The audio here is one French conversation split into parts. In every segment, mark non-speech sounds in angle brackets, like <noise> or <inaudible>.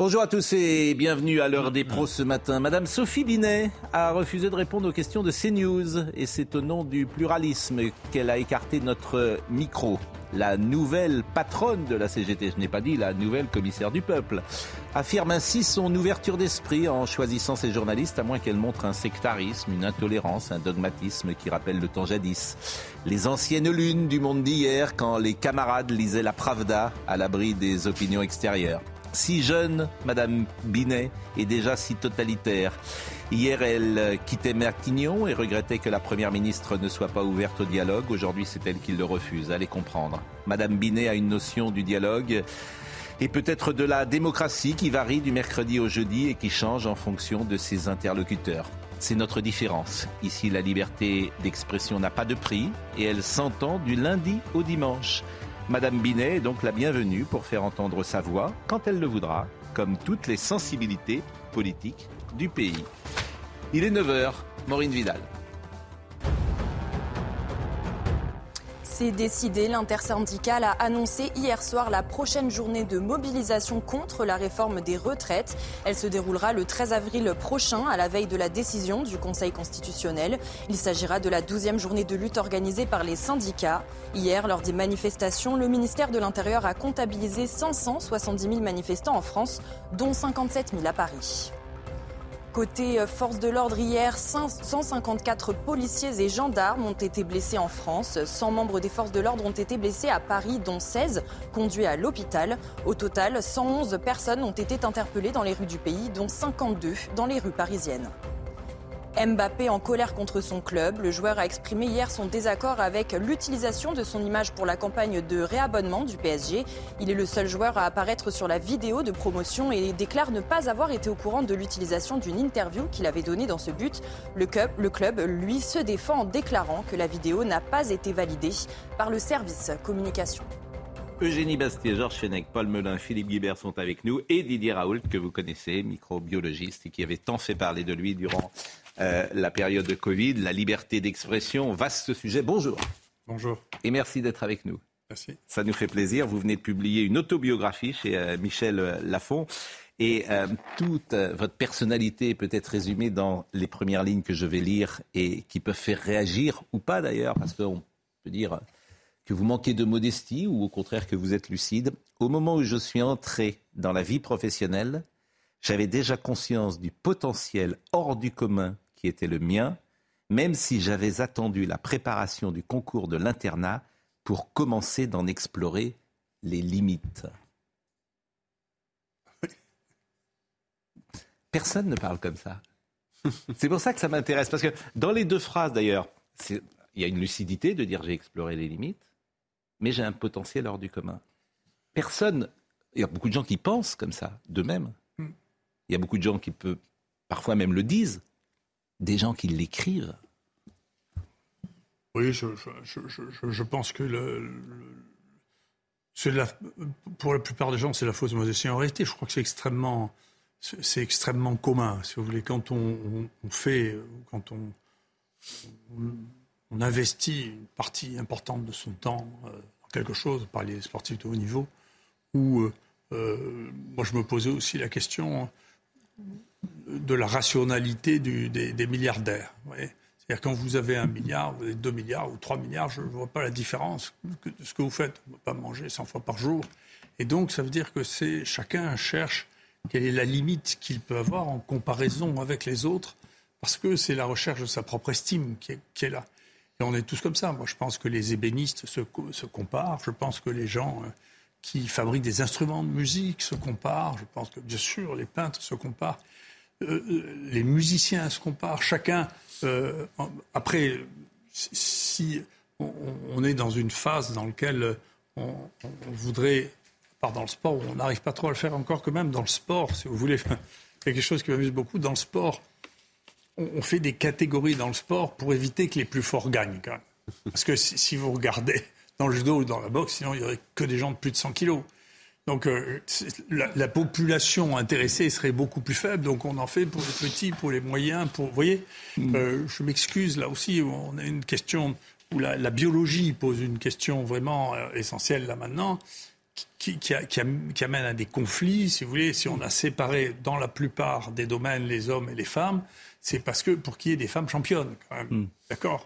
Bonjour à tous et bienvenue à l'heure des pros ce matin. Madame Sophie Binet a refusé de répondre aux questions de CNews et c'est au nom du pluralisme qu'elle a écarté notre micro. La nouvelle patronne de la CGT, je n'ai pas dit la nouvelle commissaire du peuple, affirme ainsi son ouverture d'esprit en choisissant ses journalistes, à moins qu'elle montre un sectarisme, une intolérance, un dogmatisme qui rappelle le temps jadis. Les anciennes lunes du monde d'hier, quand les camarades lisaient la Pravda à l'abri des opinions extérieures. Si jeune, Madame Binet est déjà si totalitaire. Hier, elle quittait Matignon et regrettait que la Première ministre ne soit pas ouverte au dialogue. Aujourd'hui, c'est elle qui le refuse. Allez comprendre. Madame Binet a une notion du dialogue et peut-être de la démocratie qui varie du mercredi au jeudi et qui change en fonction de ses interlocuteurs. C'est notre différence. Ici, la liberté d'expression n'a pas de prix et elle s'entend du lundi au dimanche. Madame Binet est donc la bienvenue pour faire entendre sa voix quand elle le voudra, comme toutes les sensibilités politiques du pays. Il est 9h, Maureen Vidal. C'est décidé, l'intersyndicale a annoncé hier soir la prochaine journée de mobilisation contre la réforme des retraites. Elle se déroulera le 13 avril prochain, à la veille de la décision du Conseil constitutionnel. Il s'agira de la 12e journée de lutte organisée par les syndicats. Hier, lors des manifestations, le ministère de l'Intérieur a comptabilisé 570 000 manifestants en France, dont 57 000 à Paris. Côté euh, force de l'ordre, hier, 154 policiers et gendarmes ont été blessés en France. 100 membres des forces de l'ordre ont été blessés à Paris, dont 16 conduits à l'hôpital. Au total, 111 personnes ont été interpellées dans les rues du pays, dont 52 dans les rues parisiennes. Mbappé en colère contre son club. Le joueur a exprimé hier son désaccord avec l'utilisation de son image pour la campagne de réabonnement du PSG. Il est le seul joueur à apparaître sur la vidéo de promotion et déclare ne pas avoir été au courant de l'utilisation d'une interview qu'il avait donnée dans ce but. Le club, lui, se défend en déclarant que la vidéo n'a pas été validée par le service communication. Eugénie Bastier, Georges Paul Melun, Philippe Guibert sont avec nous et Didier Raoult, que vous connaissez, microbiologiste et qui avait tant fait parler de lui durant euh, la période de Covid, la liberté d'expression, vaste sujet. Bonjour. Bonjour. Et merci d'être avec nous. Merci. Ça nous fait plaisir. Vous venez de publier une autobiographie chez euh, Michel euh, Lafon. Et toute votre personnalité peut être résumée dans les premières lignes que je vais lire et qui peuvent faire réagir ou pas d'ailleurs, parce qu'on peut dire que vous manquez de modestie ou au contraire que vous êtes lucide. Au moment où je suis entré dans la vie professionnelle, j'avais déjà conscience du potentiel hors du commun qui était le mien, même si j'avais attendu la préparation du concours de l'internat pour commencer d'en explorer les limites. Personne ne parle comme ça. C'est pour ça que ça m'intéresse, parce que dans les deux phrases d'ailleurs, il y a une lucidité de dire j'ai exploré les limites, mais j'ai un potentiel hors du commun. Personne, il y a beaucoup de gens qui pensent comme ça, d'eux-mêmes. Il y a beaucoup de gens qui peuvent, parfois même le disent, des gens qui l'écrivent. Oui, je, pense que pour la plupart des gens, c'est la fausse modestie. En réalité, je crois que c'est extrêmement, c'est extrêmement commun, si vous voulez. Quand on, fait, quand on, on, investit une partie importante de son temps euh, dans quelque chose, par les sportifs de haut niveau, ou euh, euh, moi je me posais aussi la question de la rationalité des, milliardaires. C'est-à-dire quand vous avez un milliard, vous avez deux milliards ou trois milliards, je ne vois pas la différence de ce que vous faites. On ne peut pas manger 100 fois par jour. Et donc ça veut dire que c'est chacun cherche quelle est la limite qu'il peut avoir en comparaison avec les autres, parce que c'est la recherche de sa propre estime qui est, là. Et on est tous comme ça. Moi, je pense que les ébénistes se, comparent. Je pense que les gens euh, qui fabriquent des instruments de musique se comparent. Je pense que, bien sûr, les peintres se comparent. Euh, euh, les musiciens se comparent. Chacun. Euh, après, si on, est dans une phase dans laquelle on, voudrait, part dans le sport, on n'arrive pas trop à le faire encore que même dans le sport, si vous voulez. quelque chose qui m'amuse beaucoup dans le sport. On, fait des catégories dans le sport pour éviter que les plus forts gagnent quand même. Parce que si, vous regardez dans le judo ou dans la boxe, sinon il n'y aurait que des gens de plus de 100 kilos. Donc euh, la, population intéressée serait beaucoup plus faible. Donc on en fait pour les petits, pour les moyens. Pour, vous voyez, mm. euh, je m'excuse là aussi. On a une question où la, biologie pose une question vraiment euh, essentielle là maintenant, qui, amène à des conflits. Si vous voulez, si on a séparé dans la plupart des domaines les hommes et les femmes, c'est parce que pour qu'il y ait des femmes championnes, quand même. Mm. D'accord?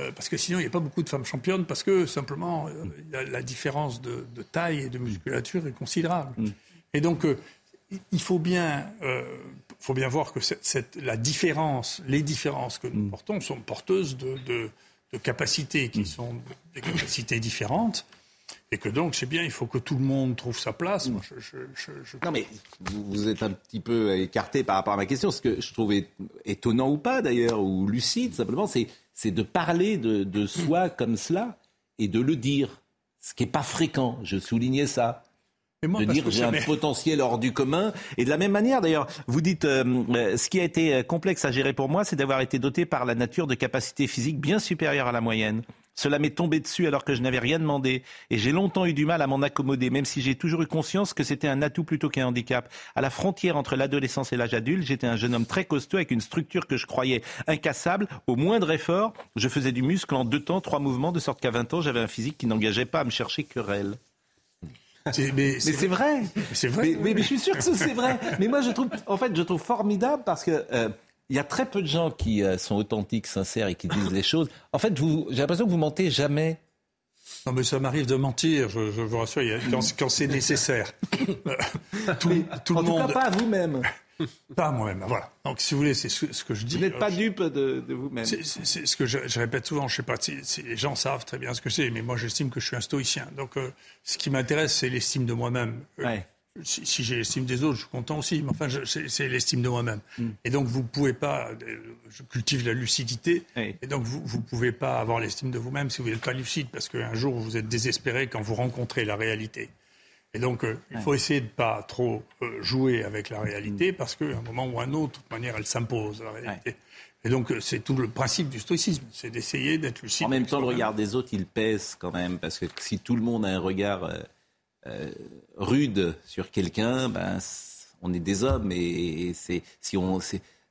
Euh, parce que sinon, il n'y a pas beaucoup de femmes championnes, parce que simplement, euh, la, différence de, taille et de musculature est considérable. Mm. Et donc, euh, il faut bien, faut bien voir que cette, la différence, les différences que nous mm. portons sont porteuses de, capacités qui mm. sont des capacités différentes. Et que donc, c'est bien, il faut que tout le monde trouve sa place. Moi, Non, mais vous, êtes un petit peu écarté par rapport à ma question. Ce que je trouvais étonnant ou pas, d'ailleurs, ou lucide, simplement, c'est de parler de, soi <clears throat> comme cela et de le dire, ce qui n'est pas fréquent. Je soulignais ça. de dire j'ai un potentiel hors du commun. Et de la même manière, d'ailleurs, vous dites, euh, euh, ce qui a été complexe à gérer pour moi, c'est d'avoir été doté par la nature de capacités physiques bien supérieures à la moyenne. Cela m'est tombé dessus alors que je n'avais rien demandé. Et j'ai longtemps eu du mal à m'en accommoder, même si j'ai toujours eu conscience que c'était un atout plutôt qu'un handicap. À la frontière entre l'adolescence et l'âge adulte, j'étais un jeune homme très costaud avec une structure que je croyais incassable. Au moindre effort, je faisais du muscle en deux temps, trois mouvements, de sorte qu'à 20 ans, j'avais un physique qui n'engageait pas à me chercher querelle. Mais c'est vrai. C'est vrai. Mais, je suis sûr que c'est vrai. Mais moi, je trouve, en fait, je trouve formidable parce que euh, il y a très peu de gens qui euh, sont authentiques, sincères et qui disent les choses. En fait, j'ai l'impression que vous mentez jamais. Non, mais ça m'arrive de mentir, je, vous rassure, quand, c'est nécessaire. <coughs> tout, tout en le monde. Tout cas, pas à vous-même. Pas moi-même, voilà. Donc, si vous voulez, c'est ce, que je dis. Vous n'êtes pas dupe de, vous-même. C'est ce que je, répète souvent. Je sais pas si, les gens savent très bien ce que c'est, mais moi, j'estime que je suis un stoïcien. Donc, euh, ce qui m'intéresse, c'est l'estime de moi-même. Euh, si, j'ai l'estime des autres, je suis content aussi, mais enfin, c'est l'estime de moi-même. Mm. Et donc, vous ne pouvez pas, je cultive la lucidité, et donc vous ne pouvez pas avoir l'estime de vous-même si vous n'êtes pas lucide, parce qu'un jour, vous êtes désespéré quand vous rencontrez la réalité. Et donc, euh, il faut essayer de ne pas trop euh, jouer avec la réalité, mm. parce qu'à un moment ou un autre, de toute manière, elle s'impose, la réalité. Et donc, euh, c'est tout le principe du stoïcisme, c'est d'essayer d'être lucide. En même temps, le regard des autres, il pèse quand même, parce que si tout le monde a un regard euh, rude sur quelqu'un, ben, on est des hommes et, c'est si on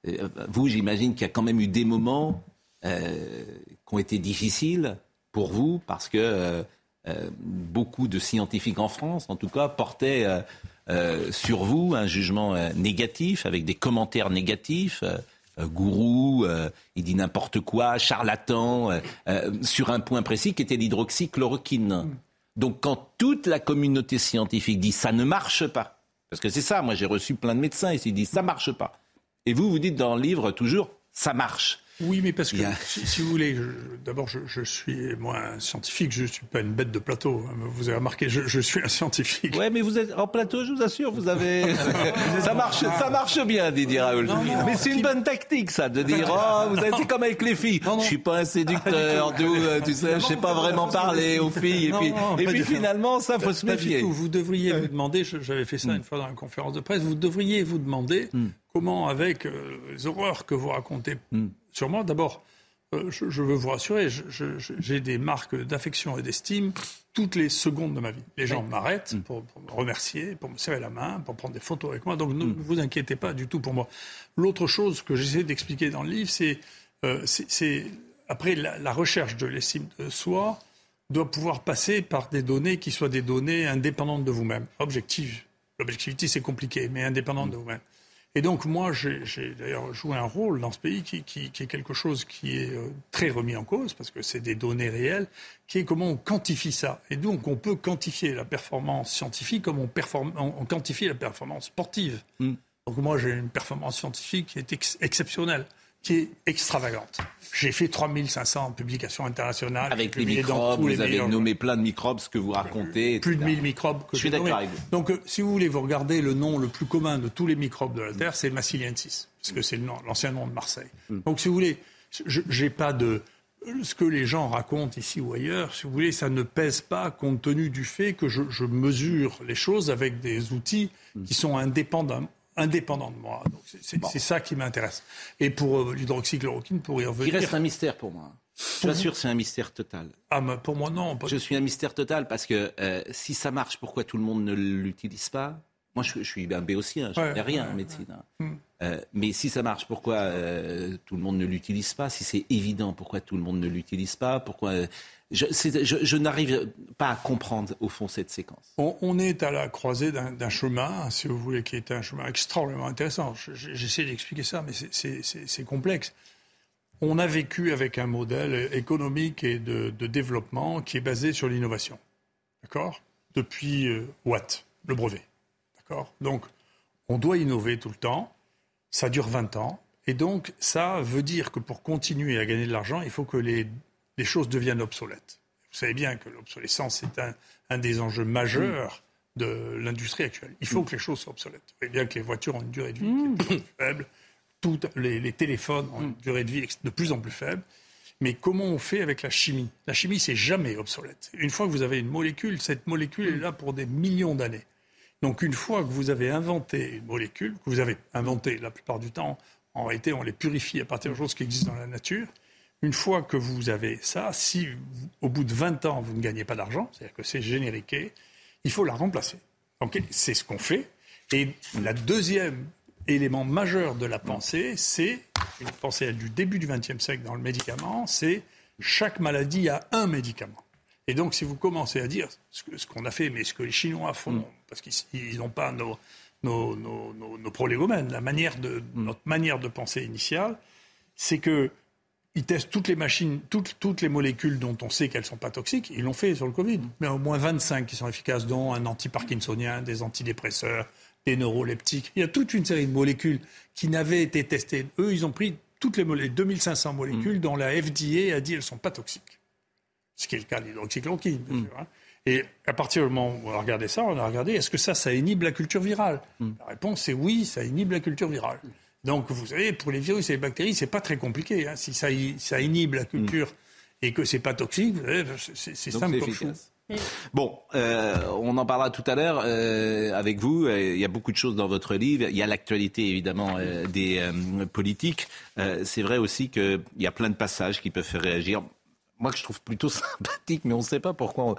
euh, vous, j'imagine qu'il y a quand même eu des moments euh, qui ont été difficiles pour vous parce que beaucoup de scientifiques en France, en tout cas, portaient sur vous un jugement négatif avec des commentaires négatifs. gourou, il dit n'importe quoi, charlatan, sur un point précis qui était l'hydroxychloroquine. Donc quand toute la communauté scientifique dit ça ne marche pas, parce que c'est ça, moi j'ai reçu plein de médecins et ils disent ça marche pas. Et vous, vous dites dans le livre toujours ça marche. Oui, mais parce que, si, vous voulez, d'abord, je, suis, moi, un scientifique, je ne suis pas une bête de plateau. Hein, vous avez remarqué, je, suis un scientifique. Oui, mais vous êtes en plateau, je vous assure, vous avez... <laughs> ça, marche, ça marche bien, Didier Raoul. mais c'est une bonne tactique, ça, de dire, oh, vous avez, c'est comme avec les filles. Je suis pas un séducteur, d'où, euh, tu sais, je sais pas vraiment parler aux filles. Et puis, et puis finalement, ça, faut se méfier. Vous devriez vous demander, j'avais fait ça hmm. une fois dans une conférence de presse, vous devriez vous demander hmm. Comment, avec euh, les horreurs que vous racontez, hmm sur moi. D'abord, euh, je, veux vous rassurer, j'ai des marques d'affection et d'estime toutes les secondes de ma vie. Les gens m'arrêtent mm. pour, me remercier, pour me serrer la main, pour prendre des photos avec moi. Donc ne mm. vous inquiétez pas du tout pour moi. L'autre chose que j'essaie d'expliquer dans le livre, c'est euh, après la, recherche de l'estime de soi doit pouvoir passer par des données qui soient des données indépendantes de vous-même, objectives. L'objectivité, c'est compliqué, mais indépendantes de vous-même. Et donc moi, j'ai d'ailleurs joué un rôle dans ce pays qui, est quelque chose qui est euh, très remis en cause, parce que c'est des données réelles, qui est comment on quantifie ça. Et donc on peut quantifier la performance scientifique comme on, on quantifie la performance sportive. Mm. Donc moi, j'ai une performance scientifique qui est exceptionnelle qui est extravagante. J'ai fait 3500 publications internationales. Avec les microbes, vous avez nommé plein de microbes, ce que vous racontez. Plus de 1000 microbes que je suis d'accord avec vous. Donc, euh, si vous voulez, vous regardez le nom le plus commun de tous les microbes de la Terre, c'est Massiliensis, parce que c'est l'ancien nom de Marseille. Hmm. Donc, si vous voulez, j'ai pas de ce que les gens racontent ici ou ailleurs, si vous voulez, ça ne pèse pas compte tenu du fait que je, mesure les choses avec des outils qui sont indépendants, indépendants de moi. C'est ça qui m'intéresse. Et pour euh, l'hydroxychloroquine, pour y revenir... Il reste un mystère pour moi. Je sûr c'est un mystère total. Ah, mais pour moi, non. je suis un mystère total parce que euh, si ça marche, pourquoi tout le monde ne l'utilise pas? Moi, je, suis un béotien, je ne rien en médecine. Hein. Hmm. Euh, mais si ça marche, pourquoi tout le monde ne l'utilise pas? Si c'est évident, pourquoi tout le monde ne l'utilise pas? Pourquoi je, n'arrive pas à comprendre au fond cette séquence. On, est à la croisée d'un chemin, si vous voulez, qui est un chemin extrêmement intéressant. J'essaie d'expliquer ça, mais c'est complexe on a vécu avec un modèle économique et de, développement qui est basé sur l'innovation. D'accord? Depuis euh, Watt, le brevet. D'accord? Donc, on doit innover tout le temps. Ça dure 20 ans. Et donc, ça veut dire que pour continuer à gagner de l'argent, il faut que les, choses deviennent obsolètes. Vous savez bien que l'obsolescence est un, des enjeux majeurs de l'industrie actuelle. Il faut que les choses soient obsolètes. Vous voyez bien que les voitures ont une durée de vie qui est mmh. faible les, téléphones ont une mm. durée de vie de plus en plus faible. Mais comment on fait avec la chimie? La chimie, c'est jamais obsolète. Une fois que vous avez une molécule, cette molécule est là pour des millions d'années. Donc une fois que vous avez inventé une molécule, que vous avez inventé la plupart du temps, en réalité, on les purifie à partir de choses qui existent dans la nature. Une fois que vous avez ça, si au bout de 20 ans, vous ne gagnez pas d'argent, c'est-à-dire que c'est génériqué, il faut la remplacer. Donc c'est ce qu'on fait. Et la deuxième élément majeur de la pensée, c'est une pensée du début du XXe siècle dans le médicament, c'est chaque maladie a un médicament. Et donc, si vous commencez à dire ce qu'on a fait, mais ce que les Chinois font, mm. parce qu'ils n'ont pas nos, nos, nos, nos, prolégomènes, la manière de, mm. notre manière de penser initiale, c'est que ils testent toutes les machines, toutes, toutes les molécules dont on sait qu'elles ne sont pas toxiques. Ils l'ont fait sur le Covid. Mm. Mais au moins 25 qui sont efficaces, dont un anti-parkinsonien, des antidépresseurs, des neuroleptiques. Il y a toute une série de molécules qui n'avaient été testées. Eux, ils ont pris toutes les molécules, 2500 molécules mm. dont la FDA a dit qu'elles ne sont pas toxiques. Ce qui est le cas de l'hydroxychloroquine, bien mm. sûr. Hein. Et à partir du moment où on a regardé ça, on a regardé est-ce que ça, ça inhibe la culture virale? Mm. La réponse est oui, ça inhibe la culture virale. Donc, vous savez, pour les virus et les bactéries, c'est pas très compliqué. Hein. Si ça, ça, inhibe la culture et que c'est pas toxique, c'est simple comme chose. Bon, euh, on en parlera tout à l'heure euh, avec vous. Il y a beaucoup de choses dans votre livre. Il y a l'actualité évidemment euh, des politiques. c'est vrai aussi qu'il y a plein de passages qui peuvent faire réagir. Moi, que je trouve plutôt <laughs> sympathique, mais on ne sait pas pourquoi.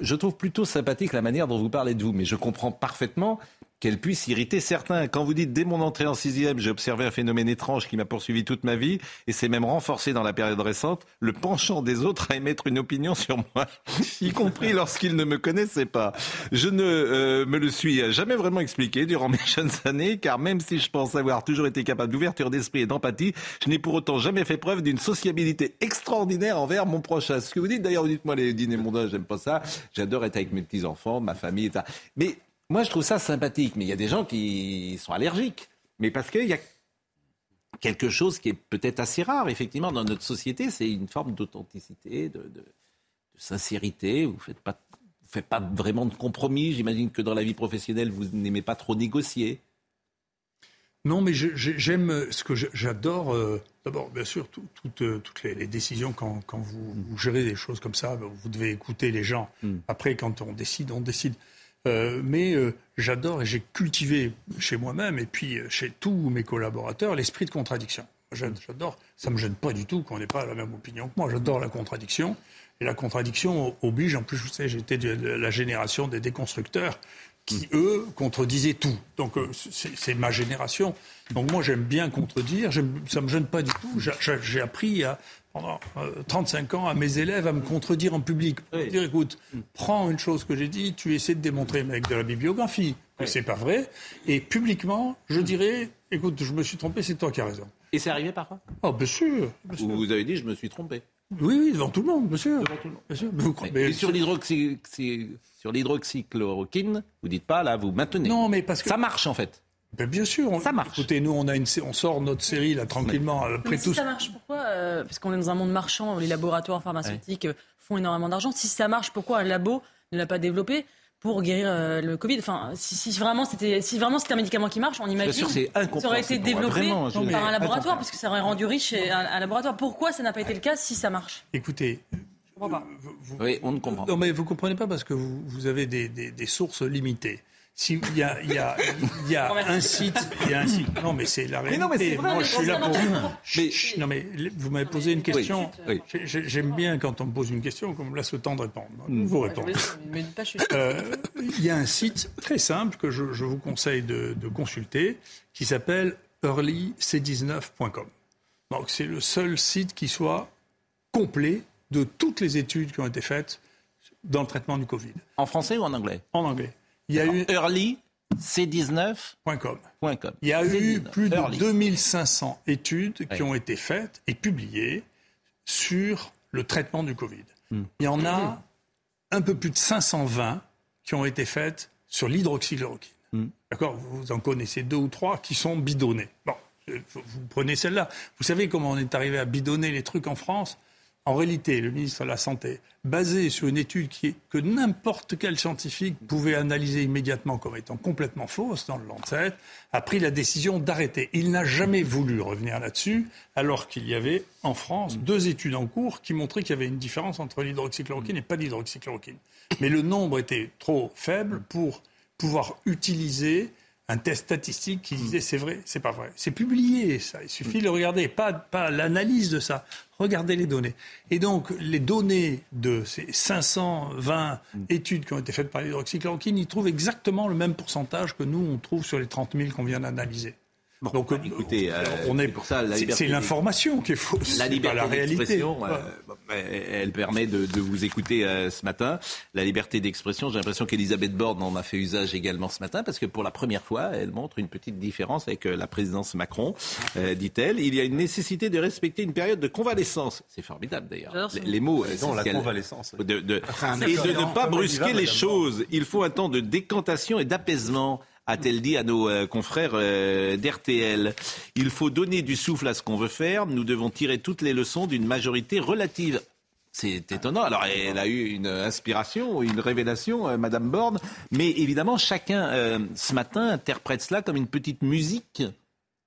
Je trouve plutôt sympathique la manière dont vous parlez de vous, mais je comprends parfaitement qu'elle puisse irriter certains. Quand vous dites dès mon entrée en sixième, j'ai observé un phénomène étrange qui m'a poursuivi toute ma vie et s'est même renforcé dans la période récente, le penchant des autres à émettre une opinion sur moi, <laughs> y compris lorsqu'ils ne me connaissaient pas. Je ne euh, me le suis jamais vraiment expliqué durant mes <laughs> jeunes années, car même si je pense avoir toujours été capable d'ouverture d'esprit et d'empathie, je n'ai pour autant jamais fait preuve d'une sociabilité extraordinaire envers mon prochain. Ce que vous dites d'ailleurs, dites moi les dîners mondains, j'aime pas ça. J'adore être avec mes petits enfants, ma famille, etc. Mais moi, je trouve ça sympathique, mais il y a des gens qui sont allergiques. Mais parce qu'il y a quelque chose qui est peut-être assez rare, effectivement, dans notre société, c'est une forme d'authenticité, de, sincérité. Vous ne faites pas, faites pas vraiment de compromis. J'imagine que dans la vie professionnelle, vous n'aimez pas trop négocier. Non, mais j'aime ce que j'adore. Euh, d'abord, bien sûr, euh, toutes les, décisions, quand, vous, gérez des choses comme ça, vous devez écouter les gens. Hmm. Après, quand on décide, on décide. Euh, mais euh, j'adore et j'ai cultivé chez moi-même et puis euh, chez tous mes collaborateurs l'esprit de contradiction. J'adore, ça me gêne pas du tout qu'on n'ait pas la même opinion que moi. J'adore la contradiction et la contradiction oblige. En plus, vous savez, j'étais de la génération des déconstructeurs qui, eux, contredisaient tout. Donc, c'est ma génération. Donc, moi, j'aime bien contredire. Ça me gêne pas du tout. J'ai appris à, pendant 35 euh, ans à mes élèves à me contredire en public. Dire, écoute, prends une chose que j'ai dit, tu essaies de démontrer avec de la bibliographie que c'est pas vrai, et publiquement, je dirais, écoute, je me suis trompé, c'est toi qui as raison. Et c'est arrivé parfois Oh, bien sûr, Vous avez dit, je me suis trompé. Oui, oui, devant tout le monde, sûr. Devant tout le monde. Mais vous, mais, sur l'hydroxychloroquine, vous dites pas, là, vous maintenez. Non, mais parce que... Ça marche, en fait. Ben, bien sûr. ça marche. Écoutez, nous, on, a une, on sort notre série là tranquillement. Après si ça marche, pourquoi euh, Parce qu'on est dans un monde marchand où les laboratoires pharmaceutiques font énormément d'argent. Si ça marche, pourquoi un labo ne l'a pas développé pour guérir euh, le Covid? Enfin, si, si vraiment c'était si vraiment c'était un médicament qui marche, on imagine sûr, c'est ça aurait été développé Vraiment, je- par un laboratoire, parce que ça aurait rendu riche et un, un laboratoire. Pourquoi ça n'a pas été le cas si ça marche? Écoutez, Je comprends pas. Oui, on ne comprend pas. Non, mais vous comprenez pas parce que vous, vous avez des, des- des sources limitées. Si il y a, il y a, il y a un site, il y a un site. Non, mais c'est la réalité. non, mais c'est vrai, Moi, mais je suis là pour. chut, non, mais vous m'avez posé une question. oui. J'aime bien quand on me pose une question qu'on me laisse le temps de répondre. Mm. Vous. Mais suis- Euh, Il y a un site très simple que je, je vous conseille de, de consulter qui s'appelle earlyc19.com. Donc c'est le seul site qui soit complet de toutes les études qui ont été faites dans le traitement du Covid En français ou en anglais? En anglais. Il y a eu Early, C19.com. .com. Il y a eu C19, plus de Early. 2500 études qui Oui. ont été faites et publiées sur le traitement du Covid. Hmm. Il y en a un peu plus de 520 qui ont été faites sur l'hydroxychloroquine. Hmm. D'accord? Vous en connaissez deux ou trois qui sont bidonnés. Bon, euh, vous prenez celle-là. Vous savez comment on est arrivé à bidonner les trucs en France? En réalité, le ministre de la Santé, basé sur une étude qui que n'importe quel scientifique pouvait analyser immédiatement comme étant complètement fausse dans le Lancet, a pris la décision d'arrêter. Il n'a jamais voulu revenir là-dessus, alors qu'il y avait en France deux études en cours qui montraient qu'il y avait une différence entre l'hydroxychloroquine et pas d'hydroxychloroquine. Mais le nombre était trop faible pour pouvoir utiliser un test statistique qui disait c'est vrai, c'est pas vrai. C'est publié, ça. Il suffit de le regarder, pas, pas l'analyse de ça. Regardez les données. Et donc, les données de ces 520 études qui ont été faites par l'hydroxychloroquine, ils trouvent exactement le même pourcentage que nous, on trouve sur les 30 000 qu'on vient d'analyser. Donc, euh, écoutez, euh, on est c'est pour ça, la c'est- l'information qui est fausse, La pas liberté la réalité. d'expression, euh, Ouais. elle permet de, de vous écouter euh, ce matin. La liberté d'expression, j'ai l'impression qu'Elisabeth Borne en a fait usage également ce matin, parce que pour la première fois, elle montre une petite différence avec euh, la présidence Macron, euh, dit-elle. Il y a une nécessité de respecter une période de convalescence. C'est formidable d'ailleurs. Les, les mots, euh, Non, c'est la convalescence. de, de- et de ne pas brusquer les choses. Il faut un temps de décantation et d'apaisement a-t-elle dit à nos euh, confrères euh, d'RTL. Il faut donner du souffle à ce qu'on veut faire. Nous devons tirer toutes les leçons d'une majorité relative. C'est étonnant. Alors, elle a eu une inspiration, une révélation, euh, Madame Borne. Mais évidemment, chacun, euh, ce matin, interprète cela comme une petite musique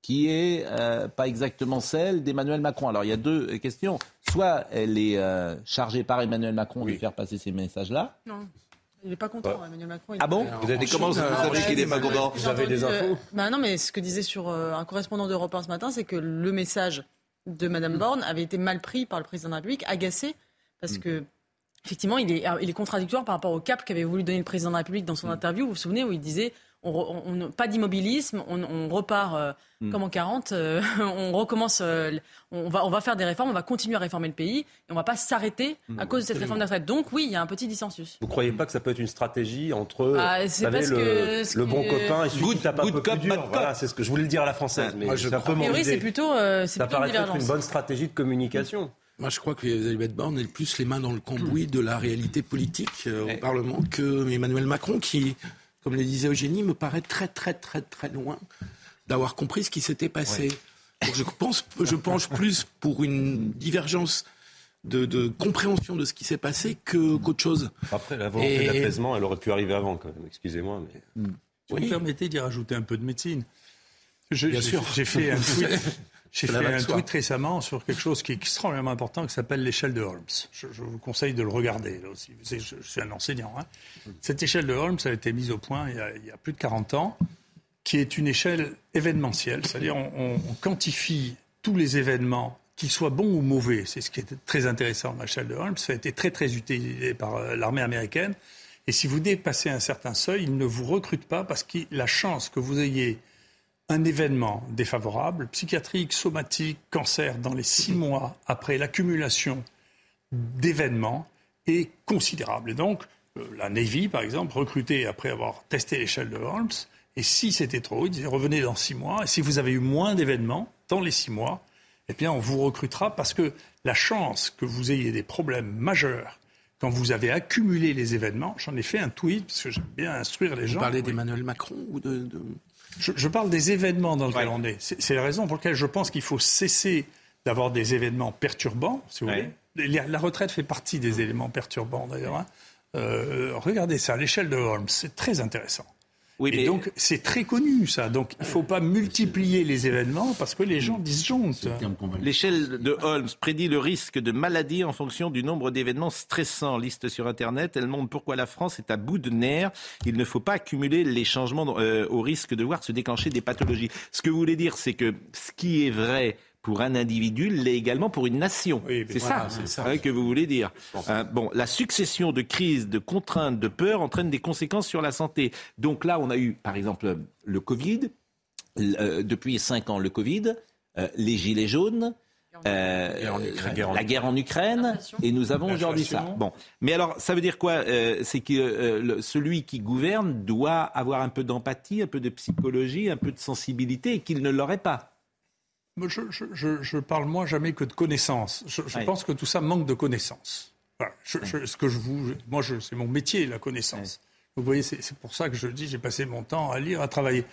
qui est euh, pas exactement celle d'Emmanuel Macron. Alors, il y a deux questions. Soit elle est euh, chargée par Emmanuel Macron de faire passer ces messages-là. Non. Il n'est pas content, Emmanuel Macron. il- Ah bon Vous avez comment vous euh, savez qu'il n'est Chine, pas content Vous avez des euh, infos bah non, mais ce que disait sur euh, un correspondant d'Europe 1 ce matin, c'est que le message de Madame Borne avait été mal pris par le président de la République, agacé, parce que effectivement, il est, il est contradictoire par rapport au cap qu'avait voulu donner le président de la République dans son interview. Vous vous souvenez où il disait on, pas d'immobilisme, on, on repart euh, comme en 40, euh, <laughs> on recommence, euh, on, va, on va faire des réformes, on va continuer à réformer le pays et on va pas s'arrêter à cause de cette réforme retraites. Donc oui, il y a un petit dissensus. Vous croyez pas que ça peut être une stratégie entre Ah, vous savez, le, que bon copain et celui Good- qui tape un peu cop, plus bad dur cop. Voilà, c'est ce que je voulais le dire à la française. Ouais, mais moi, je c'est un peu mon c'est idée. plutôt, euh, c'est Ça plutôt une paraît être une divergence. bonne stratégie de communication. Moi, je crois que Elisabeth Borne est plus les mains dans le cambouis de la réalité politique euh, au Parlement que Emmanuel Macron, qui, comme le disait Eugénie, me paraît très, très, très, très loin d'avoir compris ce qui s'était passé. Je pense, je penche plus pour une divergence de, de compréhension de ce qui s'est passé que qu'autre chose. Après, la volonté Et- d'apaisement, elle aurait pu arriver avant, quand même. Excusez-moi, mais Si vous me permettez d'y rajouter un peu de médecine. Je- Bien sûr. J'ai fait un <laughs> tweet. J'ai fait un tweet récemment sur quelque chose qui est extrêmement important qui s'appelle l'échelle de Holmes. Je, je vous conseille de le regarder là aussi. Je, je suis un enseignant. hein. Cette échelle de Holmes a été mise au point il y a, il y a plus de 40 ans, qui est une échelle événementielle. C'est-à-dire on, on- on quantifie tous les événements, qu'ils soient bons ou mauvais. C'est ce qui est très intéressant dans l'échelle de Holmes. Ça a été très très utilisé par euh, l'armée américaine. Et si vous dépassez un certain seuil, ils ne vous recrutent pas parce que la chance que vous ayez un événement défavorable, psychiatrique, somatique, cancer, dans les six mois après l'accumulation d'événements est considérable. Et donc, euh, la Navy, par exemple, recrutait après avoir testé l'échelle de Holmes, et si c'était trop, ils disaient revenez dans six mois, et si vous avez eu moins d'événements dans les six mois, eh bien, on vous recrutera parce que la chance que vous ayez des problèmes majeurs quand vous avez accumulé les événements, j'en ai fait un tweet, parce que j'aime bien instruire les Vous gens. parlez Oui. d'Emmanuel Macron ou de, de- Je, je parle des événements dans lesquels Ouais. on est. C'est c'est la raison pour laquelle je pense qu'il faut cesser d'avoir des événements perturbants, si vous Ouais. voulez. La, la retraite fait partie des éléments perturbants, d'ailleurs. hein. Euh, regardez ça, l'échelle de Holmes, c'est très intéressant. Oui, Et mais donc, c'est très connu, ça. Donc, il ne faut pas multiplier les événements parce que les gens disjonctent. l'échelle de Holmes prédit le risque de maladie en fonction du nombre d'événements stressants. Liste sur Internet, elle montre pourquoi la France est à bout de nerfs. Il ne faut pas accumuler les changements euh, au risque de voir se déclencher des pathologies. Ce que vous voulez dire, c'est que ce qui est vrai pour un individu l'est également pour une nation. Oui, c'est voilà, ça, c'est ça. hein, que vous voulez dire. Euh, bon, la succession de crises, de contraintes, de peurs entraîne des conséquences sur la santé. Donc là, on a eu, par exemple, le Covid, euh, depuis cinq ans, le Covid, euh, les gilets jaunes. euh, Guerre en Ukraine. la guerre en Ukraine et nous avons aujourd'hui ça. Bon, mais alors ça veut dire quoi Euh, C'est que euh, le- celui qui gouverne doit avoir un peu d'empathie, un peu de psychologie, un peu de sensibilité et qu'il ne l'aurait pas. Je, je, je, je parle moi jamais que de connaissances. Je, pense que tout ça manque de connaissances. Voilà. Ce que je vous, moi, c'est mon métier, la connaissance. Vous voyez, c'est c'est pour ça que je dis, j'ai passé mon temps à lire, à travailler.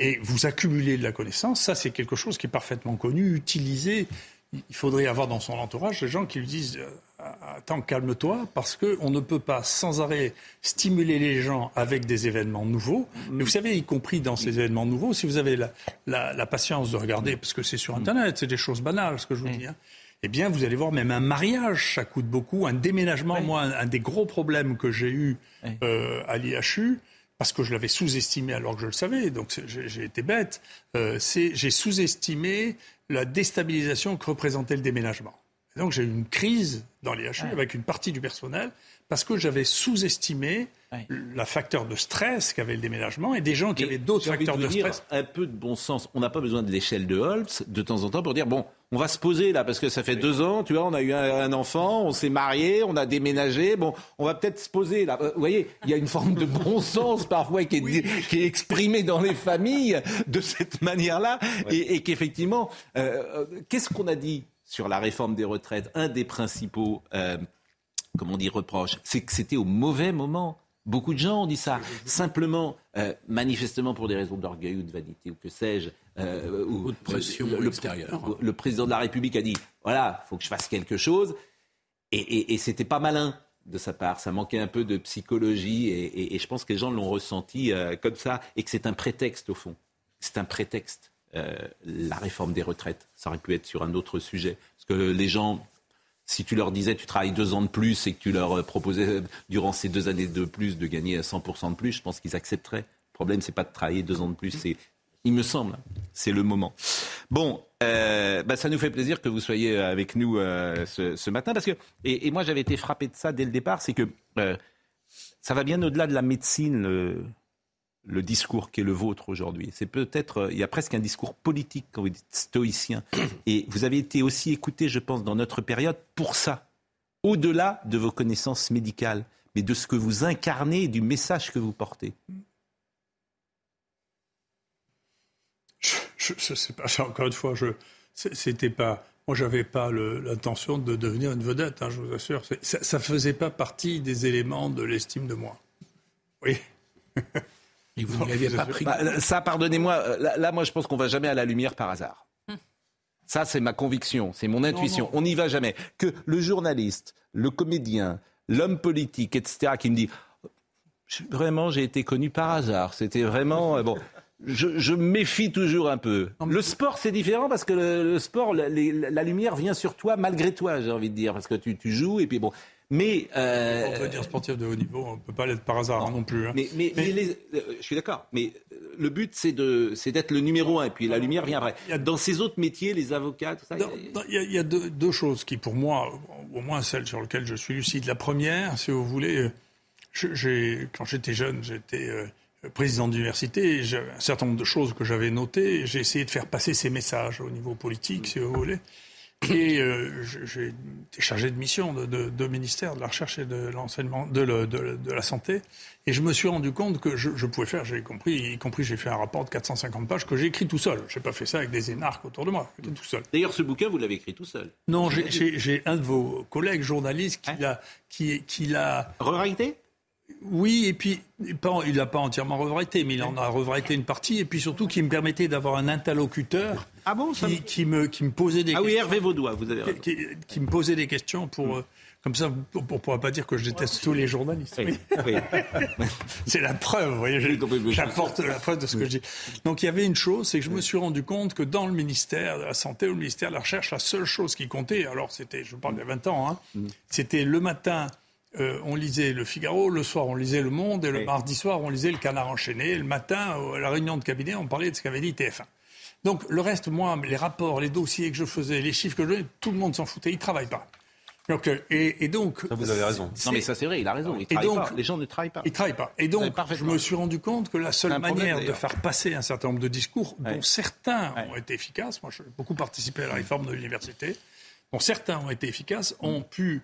Et vous accumulez de la connaissance, ça, c'est quelque chose qui est parfaitement connu, utilisé. Il faudrait avoir dans son entourage des gens qui lui disent euh, Attends, calme-toi, parce qu'on ne peut pas sans arrêt stimuler les gens avec des événements nouveaux. Mais vous savez, y compris dans ces événements nouveaux, si vous avez la, la- la patience de regarder, parce que c'est sur Internet, c'est des choses banales, ce que je vous dis, hein, eh bien, vous allez voir même un mariage, ça coûte beaucoup. Un déménagement, moi, un, un des gros problèmes que j'ai eu euh, à l'IHU, parce que je l'avais sous-estimé alors que je le savais, donc j'ai été bête, euh, c'est j'ai sous-estimé la déstabilisation que représentait le déménagement. Donc j'ai eu une crise dans l'IHU avec une partie du personnel parce que j'avais sous-estimé Ouais. la facteur de stress qu'avait le déménagement et des gens qui Et avaient d'autres facteurs de de, dire, stress. Un peu de bon sens. On n'a pas besoin de l'échelle de Holtz de temps en temps pour dire bon, on va se poser là parce que ça fait deux ans, tu vois, on a eu un, un enfant, on s'est marié, on a déménagé. Bon, on va peut-être se poser là. Euh, Vous voyez, il y a une forme de bon <laughs> sens parfois qui est, qui est exprimée dans les familles de cette manière-là et, et qu'effectivement, euh, euh, qu'est-ce qu'on a dit sur la réforme des retraites Un des principaux, euh, comment on dit, reproches, c'est que c'était au mauvais moment. Beaucoup de gens ont dit ça. Simplement, euh, manifestement pour des raisons d'orgueil ou de vanité ou que sais-je. euh, Ou de pression extérieure. Le, le président de la République a dit voilà, faut que je fasse quelque chose. Et, et, et c'était pas malin de sa part. Ça manquait un peu de psychologie. Et, et- je pense que les gens l'ont ressenti comme ça. Et que c'est un prétexte, au fond. C'est un prétexte. Euh, la réforme des retraites. Ça aurait pu être sur un autre sujet. Parce que les gens si tu leur disais tu travailles deux ans de plus et que tu leur euh, proposais euh, durant ces deux années de plus de gagner 100% de plus, je pense qu'ils accepteraient. Le problème, c'est pas de travailler deux ans de plus, il me semble, c'est le moment. Bon, bah, ça nous fait plaisir que vous soyez avec nous ce, matin parce que et, moi j'avais été frappé de ça dès le départ, c'est que ça va bien au-delà de la médecine. Le discours qui est le vôtre aujourd'hui. C'est peut-être, euh, il y a presque un discours politique, quand vous dites stoïcien. Et vous avez été aussi écouté, je pense, dans notre période pour ça. Au-delà de vos connaissances médicales, mais de ce que vous incarnez et du message que vous portez. Je, je sais pas. Encore une fois, je c'était pas. Moi, j'avais pas l'intention de devenir une vedette. hein, je vous assure. Ça, ça faisait pas partie des éléments de l'estime de moi. Oui. <laughs> Et vous ne l'aviez pas pris. Bah, ça, pardonnez-moi, euh, là, là, moi, je pense qu'on va jamais à la lumière par hasard. Ça, c'est ma conviction, c'est mon intuition. non. On n'y va jamais. Que le journaliste, le comédien, l'homme politique, etc., qui me dit Je- vraiment, j'ai été connu par hasard. C'était vraiment euh, bon. Je, je méfie toujours un peu. Le sport, c'est différent parce que le, le sport, la, les- la lumière vient sur toi malgré toi, j'ai envie de dire, parce que tu, tu joues et puis bon. Mais euh, On peut dire sportif de haut niveau, on peut pas l'être par hasard hein, non, plus. hein. mais, mais, mais les- euh, je suis d'accord. Mais euh, le but, c'est de, c'est d'être le numéro un. Et puis la lumière vient après. A- Dans ces autres métiers, les avocats, tout ça. Dans- il y a- dans- Il y a, il y a deux, deux choses qui, pour moi, au moins celle sur laquelle je suis lucide. La première, si vous voulez, euh, je- quand j'étais jeune, j'étais euh, président d'université. un certain nombre de choses que j'avais notées. J'ai essayé de faire passer ces messages au niveau politique, si vous voulez. Et euh, j'ai été chargé de mission de, de, de ministère de la recherche et de l'enseignement, de, le- la santé. Et je me suis rendu compte que je, je pouvais faire, j'ai compris, y compris j'ai fait un rapport de 450 pages que j'ai écrit tout seul. J'ai pas fait ça avec des énarques autour de moi, j'étais tout seul. D'ailleurs, ce bouquin, vous l'avez écrit tout seul. Non, j'ai- un de vos collègues journalistes qui Hein l'a, qui, qui l'a, Rarité oui, et puis pas- il l'a pas entièrement revraité, mais il en a revraité une partie, et puis surtout qui me permettait d'avoir un interlocuteur Ah bon ça qui, qui me, qui me posait des Ah oui, questions Hervé Vaudois, vous avez raison. qui, qui me posait des questions pour, euh, Comme ça, on ne pourra pas dire que je déteste tous les journalistes. Oui, oui. <laughs> C'est la preuve, vous voyez, Oui, oui, oui. j'apporte la preuve de ce que je dis. Donc il y avait une chose, c'est que je me suis rendu compte que dans le ministère de la Santé ou le ministère de la Recherche, la seule chose qui comptait, alors c'était, je parle de 20 ans, hein, Mm. c'était le matin, euh, on lisait le Figaro, le soir on lisait Le Monde, et le Oui. mardi soir on lisait le Canard enchaîné, et le matin, euh, à la réunion de cabinet, on parlait de ce qu'avait dit TF1. Donc le reste, moi, les rapports, les dossiers que je faisais, les chiffres que je donnais, tout le monde s'en foutait, ils ne travaillent pas. Donc, euh, et, et donc, Ça, vous avez raison. Non, mais ça, c'est vrai, il a raison. Il Et donc- pas. Les gens ne travaillent pas. Ils ne travaillent pas. Et donc, je me suis rendu compte que la seule problème, manière de faire passer un certain nombre de discours, Ouais. dont certains Ouais. ont été efficaces, moi j'ai beaucoup participé à la réforme de l'université, dont certains ont été efficaces, ont pu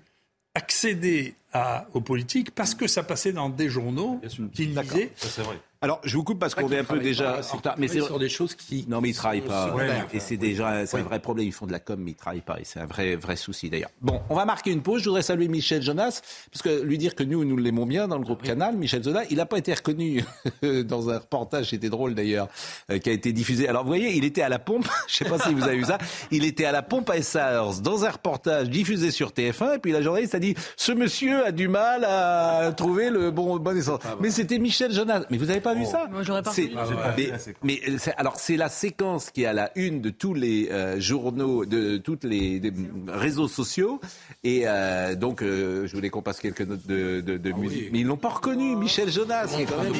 accéder à, aux politiques parce que ça passait dans des journaux qu'ils lisaient. Ça, c'est vrai. Alors, je vous coupe parce qu'on est un peu déjà en retard. Mais c'est sur des choses qui. Non, mais ils travaillent pas. Et c'est déjà c'est un vrai problème. Ils font de la com, mais ils travaillent pas. Et c'est un vrai, vrai souci d'ailleurs. Bon, on va marquer une pause. Je voudrais saluer Michel Jonas, parce que lui dire que nous, nous l'aimons bien dans le groupe Canal. Michel Jonas, il n'a pas été reconnu <laughs> dans un reportage, c'était drôle d'ailleurs, euh, qui a été diffusé. Alors, vous voyez, il était à la pompe. <laughs> Je sais pas si vous avez vu ça. Il était à la pompe à Essars dans un reportage diffusé sur TF1. Et puis la journaliste a dit ce monsieur a du mal à trouver le bon, bon essence. Mais c'était Michel Jonas. Mais vous n'avez pas vu ça Moi, j'aurais pas C'est- reconnu. Ah ouais. mais, La séquence. mais, euh, c'est- alors c'est la séquence qui est à la une de tous les euh, journaux, de tous les des réseaux sociaux. Et euh, donc euh, je voulais qu'on passe quelques notes de, de, de musique. oui. Mais ils l'ont pas reconnu, Michel Jonas, qui est quand même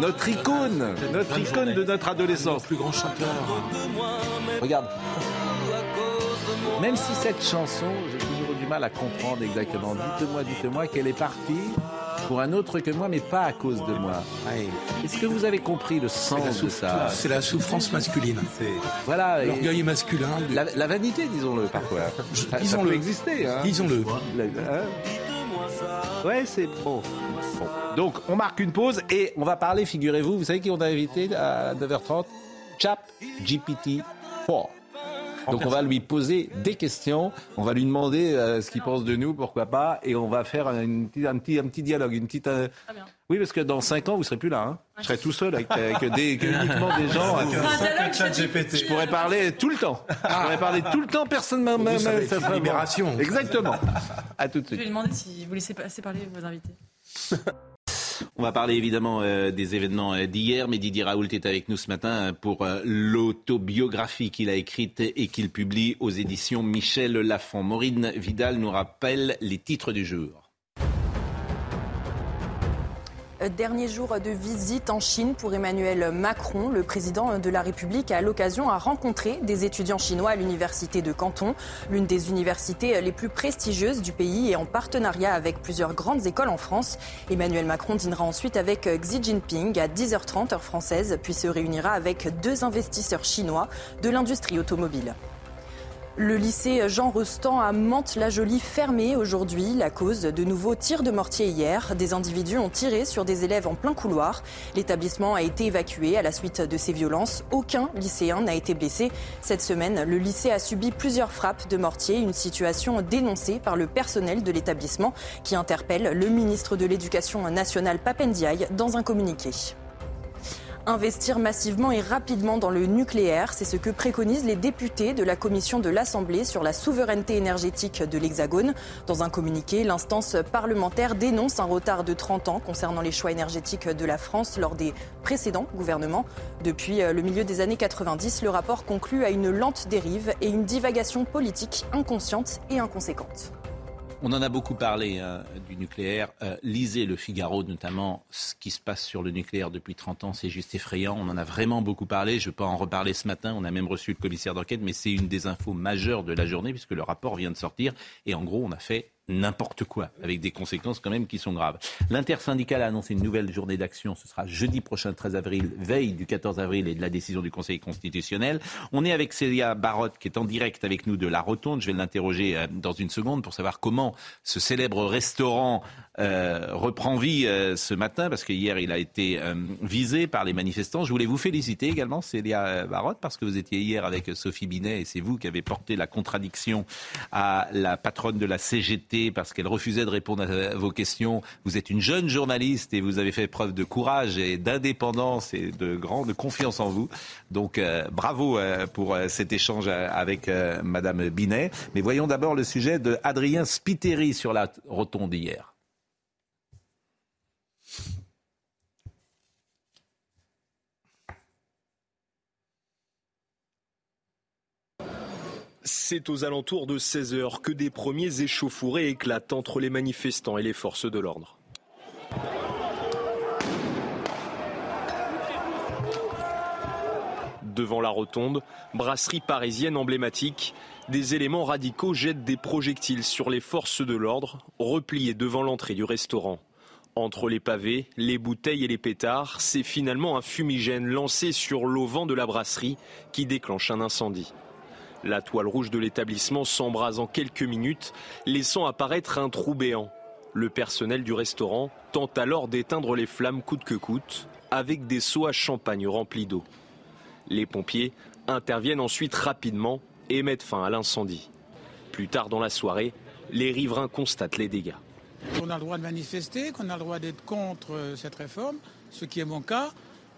notre icône, notre icône de notre Le adolescence. plus grand chanteur. Regarde. Même si cette chanson, du mal à comprendre exactement. Dites-moi, dites-moi qu'elle est partie pour un autre que moi, mais pas à cause de moi. Ouais. Est-ce que vous avez compris le sens de ça c'est la souffrance masculine. Voilà. L'orgueil masculin. de- La, la vanité, disons-le parfois. Disons-le. exister. Hein. Disons-le. Hein. Ouais, c'est bon. Bon. Donc, on marque une pause et on va parler, figurez-vous, vous savez qui on a invité à 9h30 Chap GPT 4. Donc on va lui poser des questions, on va lui demander euh, ce qu'il pense de nous, pourquoi pas, et on va faire un, une un, petit, un petit dialogue, une petite. euh, bien. Oui, parce que dans 5 ans, vous serez plus là. Hein. Je serai tout seul avec, avec des, que uniquement des gens. Un dialogue, Chat c'est- GPT. Je pourrais parler tout le temps. Je pourrais parler tout le temps, personne ne m'a. ça libération. Exactement. À tout de Je vais suite. lui demander si vous laissez passer parler vos invités. <laughs> On va parler évidemment euh, des événements euh, d'hier, mais Didier Raoult est avec nous ce matin euh, pour l'autobiographie qu'il a écrite et qu'il publie aux éditions Michel Lafon. Maureen Vidal nous rappelle les titres du jour. Dernier jour de visite en Chine pour Emmanuel Macron. Le président de la République a l'occasion à rencontrer des étudiants chinois à l'université de Canton, l'une des universités les plus prestigieuses du pays et en partenariat avec plusieurs grandes écoles en France. Emmanuel Macron dînera ensuite avec Xi Jinping à 10h30 heure française, puis se réunira avec deux investisseurs chinois de l'industrie automobile. Le lycée Jean Rostand à Mantes-la-Jolie fermé aujourd'hui. La cause de nouveaux tirs de mortier hier. Des individus ont tiré sur des élèves en plein couloir. L'établissement a été évacué à la suite de ces violences. Aucun lycéen n'a été blessé. Cette semaine, le lycée a subi plusieurs frappes de mortier, une situation dénoncée par le personnel de l'établissement qui interpelle le ministre de l'Éducation nationale Papendiaï dans un communiqué. Investir massivement et rapidement dans le nucléaire, c'est ce que préconisent les députés de la commission de l'Assemblée sur la souveraineté énergétique de l'Hexagone. Dans un communiqué, l'instance parlementaire dénonce un retard de 30 ans concernant les choix énergétiques de la France lors des précédents gouvernements. Depuis euh, le milieu des années 90, le rapport conclut à une lente dérive et une divagation politique inconsciente et inconséquente. On en a beaucoup parlé hein, du nucléaire. Euh, lisez le Figaro, notamment ce qui se passe sur le nucléaire depuis 30 ans, c'est juste effrayant. On en a vraiment beaucoup parlé. Je ne vais pas en reparler ce matin. On a même reçu le commissaire d'enquête, mais c'est une des infos majeures de la journée puisque le rapport vient de sortir. Et en gros, on a fait n'importe quoi, avec des conséquences quand même qui sont graves. L'intersyndicale a annoncé une nouvelle journée d'action. Ce sera jeudi prochain, 13 avril, veille du 14 avril et de la décision du Conseil constitutionnel. On est avec Célia Barotte qui est en direct avec nous de La Rotonde. Je vais l'interroger euh, dans une seconde pour savoir comment ce célèbre restaurant euh, reprend vie euh, ce matin parce que hier il a été visé par les manifestants. Je voulais vous féliciter également, Célia Barotte, parce que vous étiez hier avec Sophie Binet et c'est vous qui avez porté la contradiction à la patronne de la CGT parce qu'elle refusait de répondre à vos questions. Vous êtes une jeune journaliste et vous avez fait preuve de courage et d'indépendance et de grande confiance en vous. Donc bravo pour cet échange avec Madame Binet. Mais voyons d'abord le sujet de Adrien Spiteri sur la rotonde hier. C'est aux alentours de 16 heures que des premiers échauffourés éclatent entre les manifestants et les forces de l'ordre. Devant la rotonde, brasserie parisienne emblématique, des éléments radicaux jettent des projectiles sur les forces de l'ordre, repliées devant l'entrée du restaurant. Entre les pavés, les bouteilles et les pétards, c'est finalement un fumigène lancé sur l'auvent de la brasserie qui déclenche un incendie. La toile rouge de l'établissement s'embrase en quelques minutes, laissant apparaître un trou béant. Le personnel du restaurant tente alors d'éteindre les flammes coûte que coûte, avec des seaux à champagne remplis d'eau. Les pompiers interviennent ensuite rapidement et mettent fin à l'incendie. Plus tard dans la soirée, les riverains constatent les dégâts. On a le droit de manifester, qu'on a le droit d'être contre euh, cette réforme, ce qui est mon cas,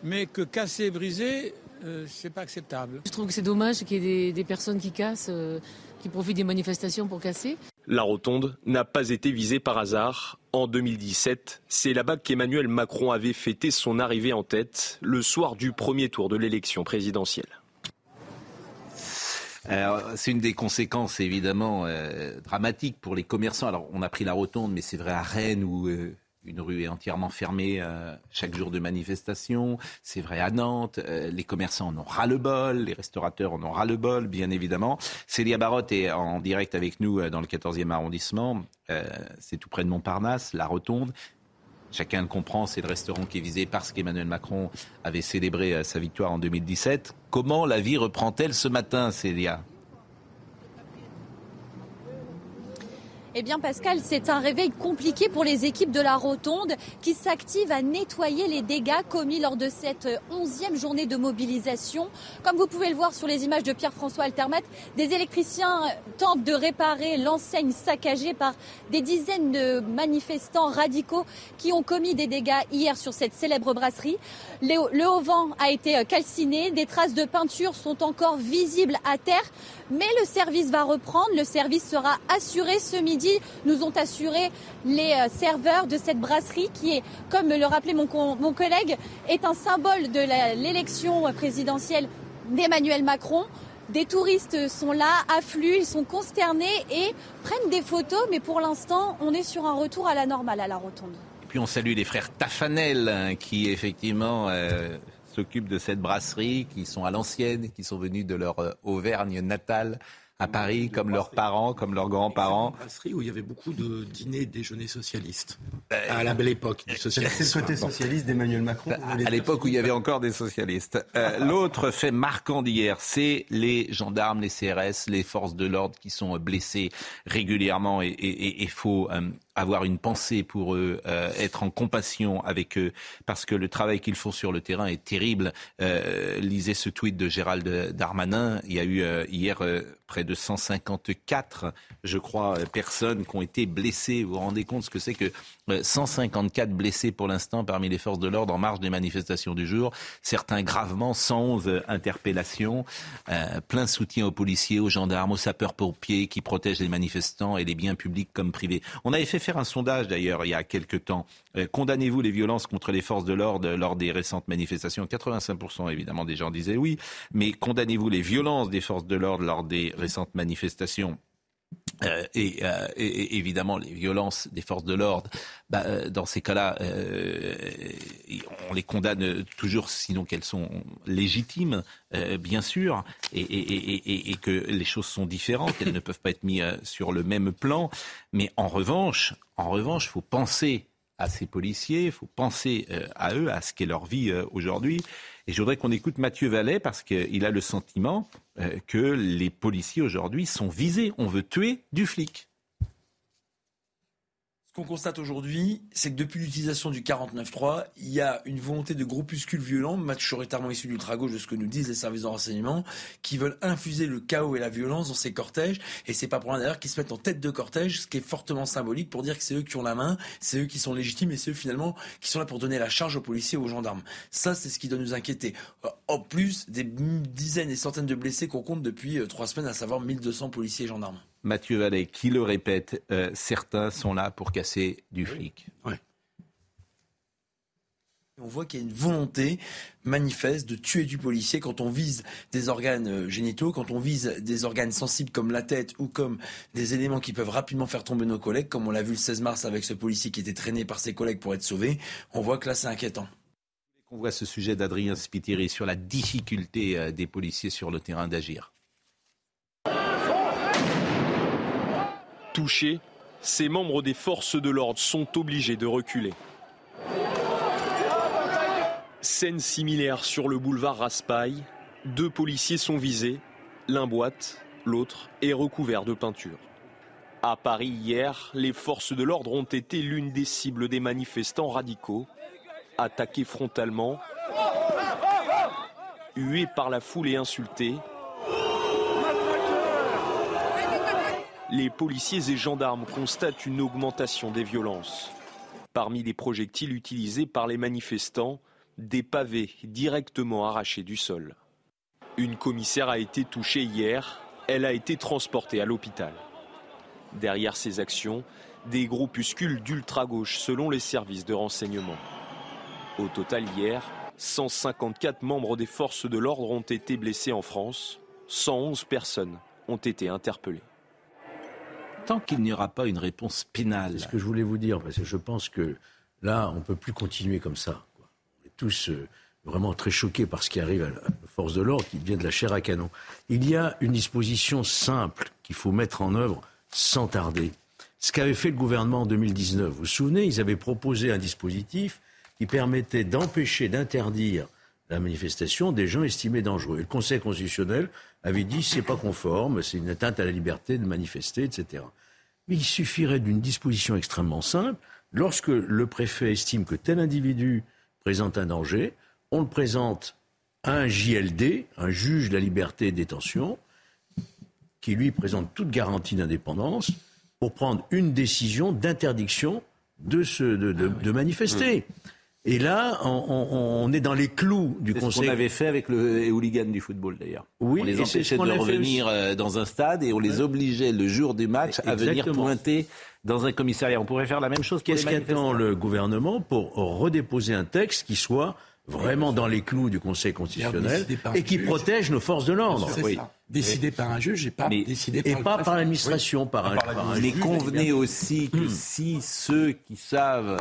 mais que casser, briser, euh, c'est pas acceptable. Je trouve que c'est dommage qu'il y ait des, personnes qui cassent, euh, qui profitent des manifestations pour casser. La rotonde n'a pas été visée par hasard. En 2017, c'est là-bas qu'Emmanuel Macron avait fêté son arrivée en tête le soir du premier tour de l'élection présidentielle. C'est une des conséquences évidemment euh, dramatiques pour les commerçants. Alors on a pris la rotonde, mais c'est vrai à Rennes où euh, une rue est entièrement fermée euh, chaque jour de manifestation. C'est vrai à Nantes. les commerçants en ont ras-le-bol, les restaurateurs en ont ras-le-bol, bien évidemment. Célia Barotte est en direct avec nous dans le 14e arrondissement. c'est tout près de Montparnasse, la rotonde. Chacun le comprend, c'est le restaurant qui est visé parce qu'Emmanuel Macron avait célébré euh, sa victoire en 2017. Comment la vie reprend-elle ce matin, Célia? Eh bien Pascal, c'est un réveil compliqué pour les équipes de la Rotonde qui s'activent à nettoyer les dégâts commis lors de cette onzième journée de mobilisation. Comme vous pouvez le voir sur les images de Pierre-François Altermat, des électriciens tentent de réparer l'enseigne saccagée par des dizaines de manifestants radicaux qui ont commis des dégâts hier sur cette célèbre brasserie. Le haut-vent a été calciné, des traces de peinture sont encore visibles à terre, mais le service va reprendre, le service sera assuré ce midi nous ont assuré les euh, serveurs de cette brasserie qui est, comme le rappelait mon, mon collègue, est un symbole de l'élection présidentielle d'Emmanuel Macron. Des touristes sont là, affluent, ils sont consternés et prennent des photos, mais pour l'instant, on est sur un retour à la normale à la rotonde. Et puis on salue les frères Tafanel hein, qui effectivement euh, s'occupent de cette brasserie, qui sont à l'ancienne, qui sont venus de leur euh, Auvergne natale à Paris, comme leurs parents, comme leurs grands-parents. Une brasserie où il y avait beaucoup de dîners, déjeuners socialistes. Ben, à la belle époque du socialisme. C'est le côté socialiste d'Emmanuel Macron. À, l'époque où il y avait encore des socialistes. Euh, <laughs> l'autre fait marquant d'hier, c'est les gendarmes, les CRS, les forces de l'ordre qui sont blessés régulièrement et il faut euh, avoir une pensée pour eux, euh, être en compassion avec eux, parce que le travail qu'ils font sur le terrain est terrible. Euh, lisez ce tweet de Gérald Darmanin. Il y a eu euh, hier près de 154, je crois, personnes qui ont été blessées. Vous vous rendez compte ce que c'est que 154 blessés pour l'instant parmi les forces de l'ordre en marge des manifestations du jour, certains gravement, 111 interpellations, plein soutien aux policiers, aux gendarmes, aux sapeurs-pompiers qui protègent les manifestants et les biens publics comme privés. On avait fait faire un sondage d'ailleurs il y a quelques temps. Euh, condamnez-vous les violences contre les forces de l'ordre lors des récentes manifestations? 85% évidemment des gens disaient oui, mais condamnez-vous les violences des forces de l'ordre lors des récentes manifestations? Euh, euh, et, évidemment les violences des forces de l'ordre, bah, dans ces cas-là, on les condamne toujours, sinon qu'elles sont légitimes, bien sûr, et, que les choses sont différentes, elles ne peuvent pas être mises sur le même plan. Mais en revanche, en revanche, il faut penser à ces policiers, il faut penser à eux, à ce qu'est leur vie aujourd'hui. Et je voudrais qu'on écoute Mathieu Vallet parce qu'il a le sentiment euh, que les policiers aujourd'hui sont visés. On veut tuer du flic. Qu'on constate aujourd'hui, c'est que depuis l'utilisation du 49.3, il y a une volonté de groupuscules violents, majoritairement issus d'ultra-gauche, de ce que nous disent les services de renseignement, qui veulent infuser le chaos et la violence dans ces cortèges. Et c'est pas pour rien d'ailleurs qu'ils se mettent en tête de cortège, ce qui est fortement symbolique pour dire que c'est eux qui ont la main, c'est eux qui sont légitimes et c'est eux finalement qui sont là pour donner la charge aux policiers et aux gendarmes. Ça, c'est ce qui doit nous inquiéter. Euh, en plus des dizaines et centaines de blessés qu'on compte depuis euh, trois semaines, à savoir 1200 policiers et gendarmes. Mathieu Vallet, qui le répète, euh, certains sont là pour casser du flic. On voit qu'il y a une volonté manifeste de tuer du policier quand on vise des organes euh, génitaux, quand on vise des organes sensibles comme la tête ou comme des éléments qui peuvent rapidement faire tomber nos collègues, comme on l'a vu le 16 mars avec ce policier qui était traîné par ses collègues pour être sauvé. On voit que là, c'est inquiétant. On voit ce sujet d'Adrien Spiteri sur la difficulté euh, des policiers sur le terrain d'agir. Touchés, ces membres des forces de l'ordre sont obligés de reculer. Scène similaire sur le boulevard Raspail. Deux policiers sont visés, l'un boite, l'autre est recouvert de peinture. À Paris hier, les forces de l'ordre ont été l'une des cibles des manifestants radicaux, attaqués frontalement, hués par la foule et insultés, les policiers et gendarmes constatent une augmentation des violences. Parmi les projectiles utilisés par les manifestants, des pavés directement arrachés du sol. Une commissaire a été touchée hier, elle a été transportée à l'hôpital. Derrière ces actions, des groupuscules d'ultra-gauche selon les services de renseignement. Au total hier, 154 membres des forces de l'ordre ont été blessés en France, 111 personnes ont été interpellées tant qu'il n'y aura pas une réponse pénale. C'est ce que je voulais vous dire, parce que je pense que là, on ne peut plus continuer comme ça. On est tous euh, vraiment très choqués par ce qui arrive à la force de l'ordre, qui devient de la chair à canon. Il y a une disposition simple qu'il faut mettre en œuvre sans tarder. Ce qu'avait fait le gouvernement en 2019, vous vous souvenez, ils avaient proposé un dispositif qui permettait d'empêcher, d'interdire la manifestation des gens estimés dangereux. Et le Conseil constitutionnel avait dit c'est pas conforme, c'est une atteinte à la liberté de manifester, etc. Mais il suffirait d'une disposition extrêmement simple. Lorsque le préfet estime que tel individu présente un danger, on le présente à un JLD, un juge de la liberté et détention, qui lui présente toute garantie d'indépendance pour prendre une décision d'interdiction de, de, manifester. Et là, on, est dans les clous du Conseil. C'est ce qu'on avait fait avec le, hooligan du football d'ailleurs. Oui, on les empêchait de revenir euh, dans un stade et on les obligeait le jour du match à venir pointer dans un commissariat. On pourrait faire la même chose. Qu'est-ce qu'attend le gouvernement pour redéposer un texte qui soit vraiment dans les clous du Conseil constitutionnel et qui protège nos forces de l'ordre? Décidé par un juge et pas décidé par, et pas par l'administration, par, un, par Mais convenez aussi que hmm. si ceux qui savent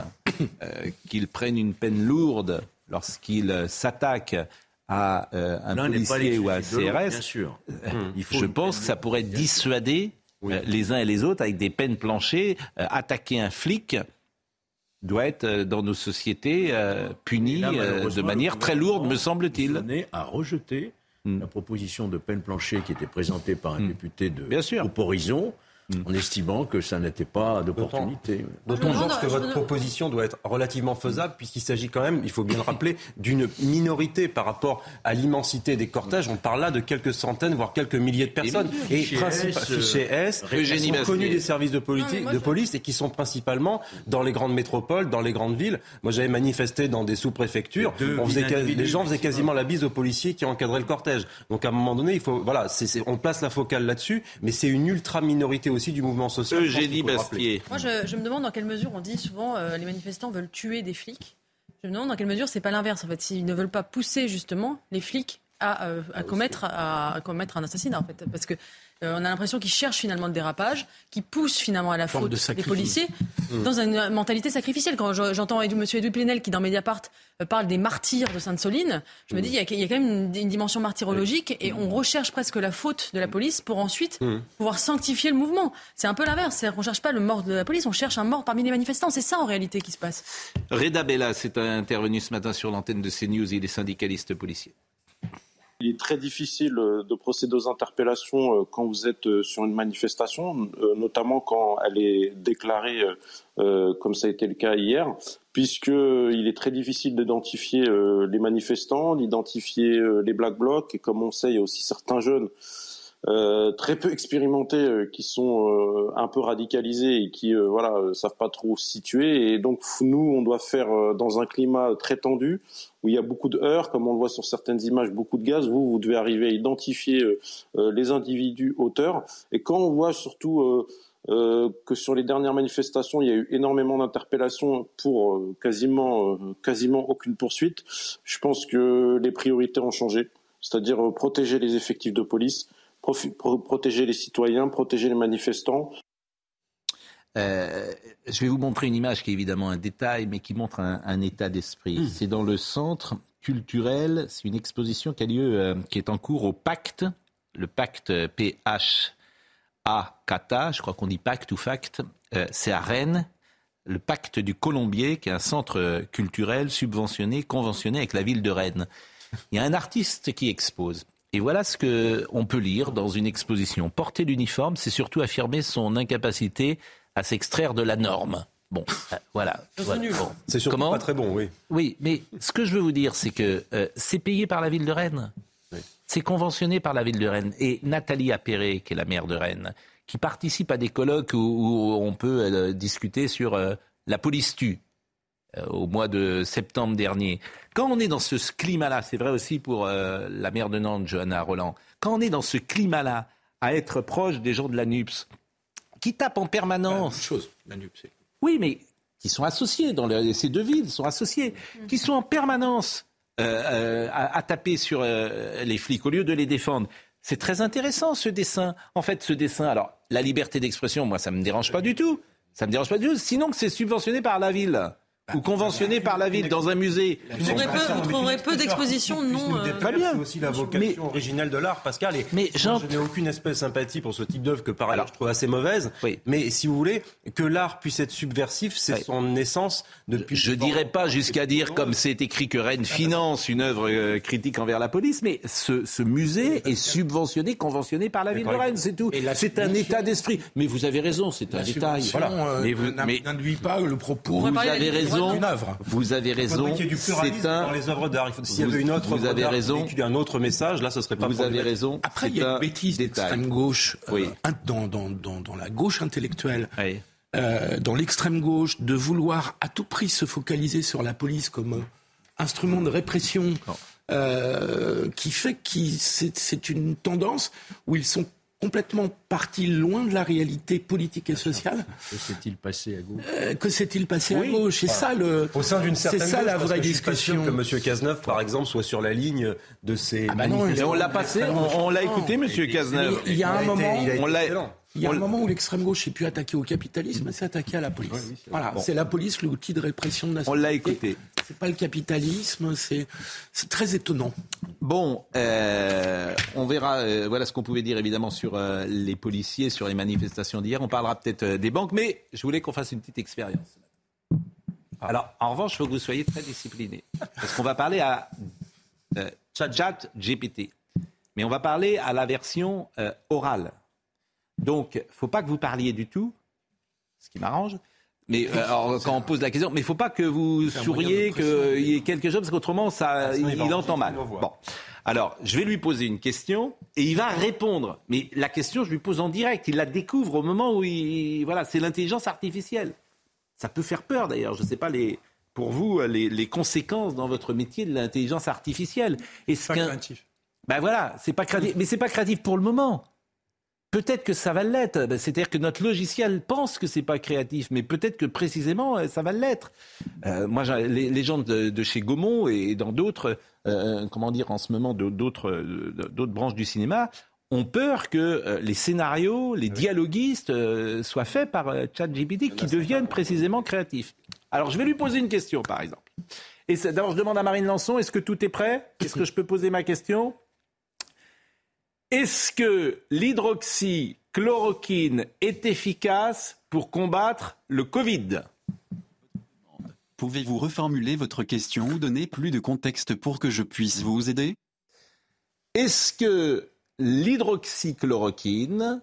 euh, qu'ils prennent une peine lourde lorsqu'ils s'attaquent à euh, un policier ou à un CRS, bien sûr. Euh, il faut je pense que ça pourrait dissuader les uns et les autres avec des peines planchées, attaquer un flic doit être euh, dans nos sociétés euh, puni euh, de manière très lourde, me semble-t-il. à rejeter hmm. la proposition de peine planchée qui était présentée par un hmm. député de Bien sûr. Horizon en estimant que ça n'était pas d'opportunité. D'autant, que votre proposition doit être relativement faisable, puisqu'il s'agit quand même, il faut bien le rappeler, d'une minorité par rapport à l'immensité des cortèges. On parle là de quelques centaines, voire quelques milliers de personnes. Et, principalement chez S, qui sont connus des services de, de police et qui sont principalement dans les grandes métropoles, dans les grandes villes. Moi, j'avais manifesté dans des sous-préfectures. les gens faisaient quasiment la bise aux policiers qui encadraient le cortège. Donc, à un moment donné, il faut, voilà, on place la focale là-dessus, mais c'est une ultra minorité aussi du mouvement social. Eugénie Bastier. Moi, je, me demande dans quelle mesure on dit souvent euh, les manifestants veulent tuer des flics. Je me demande dans quelle mesure c'est pas l'inverse. En fait, s'ils ne veulent pas pousser justement les flics à, euh, à, commettre, à, commettre un assassinat, en fait, parce que euh, on a l'impression qu'ils cherchent finalement le dérapage, qu'ils poussent finalement à la faute des policiers mmh. dans une mentalité sacrificielle. Quand j'entends M. Edouard Plenel qui dans Mediapart euh, parle des martyrs de Sainte-Soline, je me mmh. dis il y, a, quand même une, dimension martyrologique et on recherche presque la faute de la police pour ensuite mmh. pouvoir sanctifier le mouvement. C'est un peu l'inverse, c'est-à-dire qu'on cherche pas le mort de la police, on cherche un mort parmi les manifestants. C'est ça en réalité qui se passe. Reda Bella, c'est intervenu ce matin sur l'antenne de CNews, il est syndicaliste policier. Il est très difficile euh, de procéder aux interpellations euh, quand vous êtes euh, sur une manifestation, notamment quand elle est déclarée comme ça a été le cas hier, puisqu'il est très difficile d'identifier les manifestants, d'identifier les black blocs, et comme on sait, il y a aussi certains jeunes euh, très peu expérimentés euh, qui sont euh, un peu radicalisés et qui voilà savent pas trop se situer. Et donc nous on doit faire dans un climat très tendu où il y a beaucoup de heurts comme on le voit sur certaines images beaucoup de gaz. Vous vous devez arriver à identifier les individus auteurs. Et quand on voit surtout que sur les dernières manifestations, il y a eu énormément d'interpellations pour quasiment, quasiment aucune poursuite. Je pense que les priorités ont changé, c'est-à-dire protéger les effectifs de police, protéger les citoyens, protéger les manifestants. Euh, je vais vous montrer une image qui est évidemment un détail, mais qui montre un, état d'esprit. Hmm. C'est dans le centre culturel, c'est une exposition qui a lieu, euh, qui est en cours au Pacte, le Pacte PH A Kata, je crois qu'on dit Pacte ou Fact, euh, c'est à Rennes, le Pacte du Colombier, qui est un centre culturel subventionné, conventionné avec la ville de Rennes. Il y a un artiste qui expose. Et voilà ce qu'on peut lire dans une exposition. Porter l'uniforme, c'est surtout affirmer son incapacité à s'extraire de la norme. Bon, euh, voilà. C'est surtout pas très bon, oui. Oui, mais ce que je veux vous dire, c'est que euh, c'est payé par la ville de Rennes. C'est conventionné par la ville de Rennes. Et Nathalie Appéré, qui est la maire de Rennes, qui participe à des colloques où, on peut euh, discuter sur la police tue. Euh, au mois de septembre dernier. Quand on est dans ce climat-là, c'est vrai aussi pour euh, la maire de Nantes, Johanna Roland, quand on est dans ce climat-là, à être proche des gens de la NUPS, qui tapent en permanence. chose, la NUPS. Oui, mais qui sont associés dans ces deux villes, sont associés, qui sont en permanence euh, à, taper sur les flics au lieu de les défendre. C'est très intéressant ce dessin. En fait, ce dessin, alors la liberté d'expression, moi, ça me dérange pas du tout. Ça me dérange pas du tout. Sinon que c'est subventionné par la ville ou conventionné par la ville dans un musée. Vous trouverez peu, d'expositions non. Euh... Très bien. C'est aussi la vocation originale de l'art, Pascal. Et mais je n'ai aucune espèce de sympathie pour ce type d'œuvre que par ailleurs je trouve assez mauvaise. Oui. Mais si vous voulez que l'art puisse être subversif, c'est son essence depuis. Je dirais pas jusqu'à dire comme c'est écrit que Rennes finance une œuvre euh, critique envers la police, mais ce, ce musée est subventionné, conventionné par la ville de Rennes, c'est tout. C'est un état d'esprit. Mais vous avez raison, c'est un détail. Voilà. Euh, mais vous n'induit pas le propos. Vous avez raison. Vous avez raison. Il y ait du pluralisme dans les œuvres d'art. S'il y avait une autre vous avez raison. un autre message, là, ce serait pas Vous avez raison. Après, il y a une bêtise d'extrême gauche oui. Euh, dans, dans, dans, dans, la gauche intellectuelle. Oui. Euh, dans l'extrême gauche, de vouloir à tout prix se focaliser sur la police comme euh, instrument de répression, euh, qui fait que c'est une tendance où ils sont complètement parti loin de la réalité politique et sociale. Que s'est-il passé à gauche euh, Que s'est-il passé à gauche? C'est ça le. Au sein d'une certaine. C'est ça la vraie discussion. que M. Cazeneuve, par exemple, soit sur la ligne de ces. Ah bah non, on l'a passé, on, l'a écouté, M. Cazeneuve. Il y a un moment. on l'a. Il y a un moment où l'extrême gauche s'est plus attaqué au capitalisme, c'est attaqué à la police. voilà, c'est la police l'outil de répression de la société. On l'a écouté. C'est pas le capitalisme, c'est très étonnant. Bon, euh, on verra. Euh, voilà ce qu'on pouvait dire évidemment sur euh, les policiers, sur les manifestations d'hier. On parlera peut-être des banques, mais je voulais qu'on fasse une petite expérience. Alors, en revanche, il faut que vous soyez très disciplinés, parce qu'on va parler à Chat GPT, mais on va parler à la version orale. Donc, il ne faut pas que vous parliez du tout, ce qui m'arrange. Mais euh, quand on pose la question, mais il ne faut pas que vous souriez, qu'il y ait quelque chose, parce qu'autrement, ça, ah, il, entend mal. Bon. Alors, je vais lui poser une question et il va répondre. Mais la question, je lui pose en direct. Il la découvre au moment où il. Voilà, c'est l'intelligence artificielle. Ça peut faire peur d'ailleurs. Je ne sais pas les, pour vous les, les, conséquences dans votre métier de l'intelligence artificielle. C'est pas créatif. Ben voilà, c'est pas créatif. Mais c'est pas créatif pour le moment. Peut-être que ça va l'être. Ben, c'est-à-dire que notre logiciel pense que c'est pas créatif, mais peut-être que précisément euh, ça va l'être. Euh, moi, les, gens de, chez Gaumont et dans d'autres, euh, comment dire, en ce moment, d'autres, d'autres branches du cinéma ont peur que les scénarios, les dialoguistes soient faits par ChatGPT, qui deviennent précisément créatifs. Alors, je vais lui poser une question, par exemple. Et d'abord, je demande à Marine Lançon, est-ce que tout est prêt? Est-ce que je peux poser ma question? Est-ce que l'hydroxychloroquine est efficace pour combattre le Covid? Pouvez-vous reformuler votre question ou donner plus de contexte pour que je puisse vous aider? Est-ce que l'hydroxychloroquine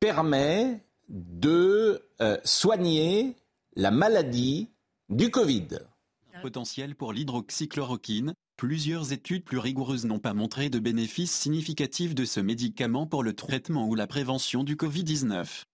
permet de euh, soigner la maladie du Covid? Potentiel pour l'hydroxychloroquine, plusieurs études plus rigoureuses n'ont pas montré de bénéfices significatifs de ce médicament pour le traitement ou la prévention du Covid-19.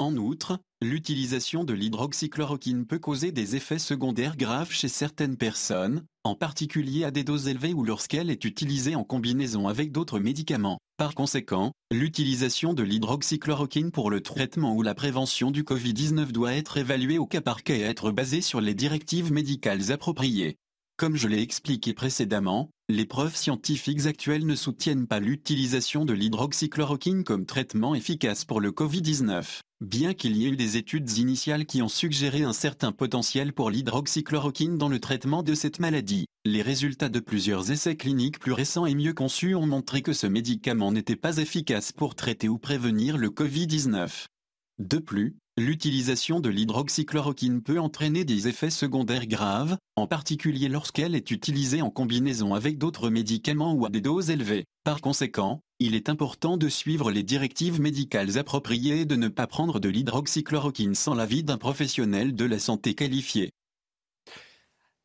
En outre, l'utilisation de l'hydroxychloroquine peut causer des effets secondaires graves chez certaines personnes, en particulier à des doses élevées ou lorsqu'elle est utilisée en combinaison avec d'autres médicaments. Par conséquent, l'utilisation de l'hydroxychloroquine pour le traitement ou la prévention du Covid-19 doit être évaluée au cas par cas et être basée sur les directives médicales appropriées. Comme je l'ai expliqué précédemment, les preuves scientifiques actuelles ne soutiennent pas l'utilisation de l'hydroxychloroquine comme traitement efficace pour le Covid-19. Bien qu'il y ait eu des études initiales qui ont suggéré un certain potentiel pour l'hydroxychloroquine dans le traitement de cette maladie, les résultats de plusieurs essais cliniques plus récents et mieux conçus ont montré que ce médicament n'était pas efficace pour traiter ou prévenir le Covid-19. De plus, l'utilisation de l'hydroxychloroquine peut entraîner des effets secondaires graves, en particulier lorsqu'elle est utilisée en combinaison avec d'autres médicaments ou à des doses élevées. Par conséquent, il est important de suivre les directives médicales appropriées et de ne pas prendre de l'hydroxychloroquine sans l'avis d'un professionnel de la santé qualifié.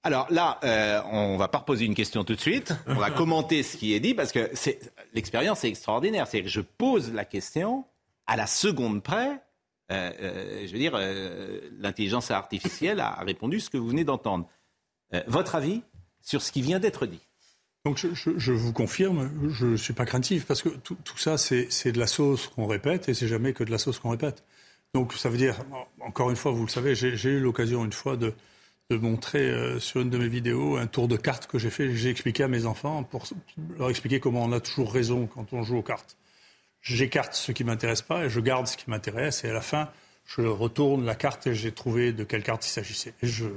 Alors là, euh, on va pas reposer une question tout de suite. On va <laughs> commenter ce qui est dit parce que l'expérience est extraordinaire. C'est que je pose la question à la seconde près je veux dire, euh, l'intelligence artificielle a répondu ce que vous venez d'entendre. votre avis sur ce qui vient d'être dit donc je, vous confirme, je ne suis pas craintif parce que tout, ça c'est de la sauce qu'on répète et c'est jamais que de la sauce qu'on répète. Donc ça veut dire, encore une fois, vous le savez, j'ai eu l'occasion une fois de montrer sur une de mes vidéos un tour de cartes que j'ai fait. J'ai expliqué à mes enfants pour leur expliquer comment on a toujours raison quand on joue aux cartes j'écarte ce qui m'intéresse pas et je garde ce qui m'intéresse. Et à la fin, je retourne la carte et j'ai trouvé de quelle carte il s'agissait.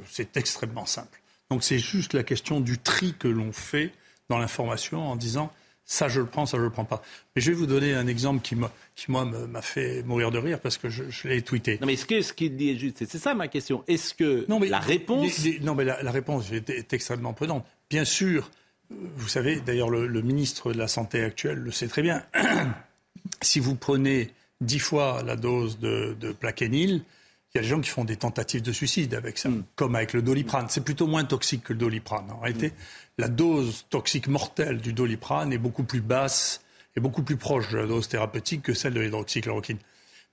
C'est extrêmement simple. Donc c'est juste la question du tri que l'on fait dans l'information en disant ça je le prends, ça je le prends pas. Mais je vais vous donner un exemple qui, qui moi m'a fait mourir de rire parce que je, l'ai tweeté. Non mais est-ce que ce qu'il dit est juste C'est ça ma question. Est-ce que non, mais la réponse Non mais la, réponse est, extrêmement prudente. Bien sûr, vous savez, d'ailleurs le, le ministre de la Santé actuel le sait très bien. <clears throat> si vous prenez dix fois la dose de, de plaquenil, il y a des gens qui font des tentatives de suicide avec ça, mm. comme avec le doliprane. C'est plutôt moins toxique que le doliprane. En réalité, mm. la dose toxique mortelle du doliprane est beaucoup plus basse et beaucoup plus proche de la dose thérapeutique que celle de l'hydroxychloroquine.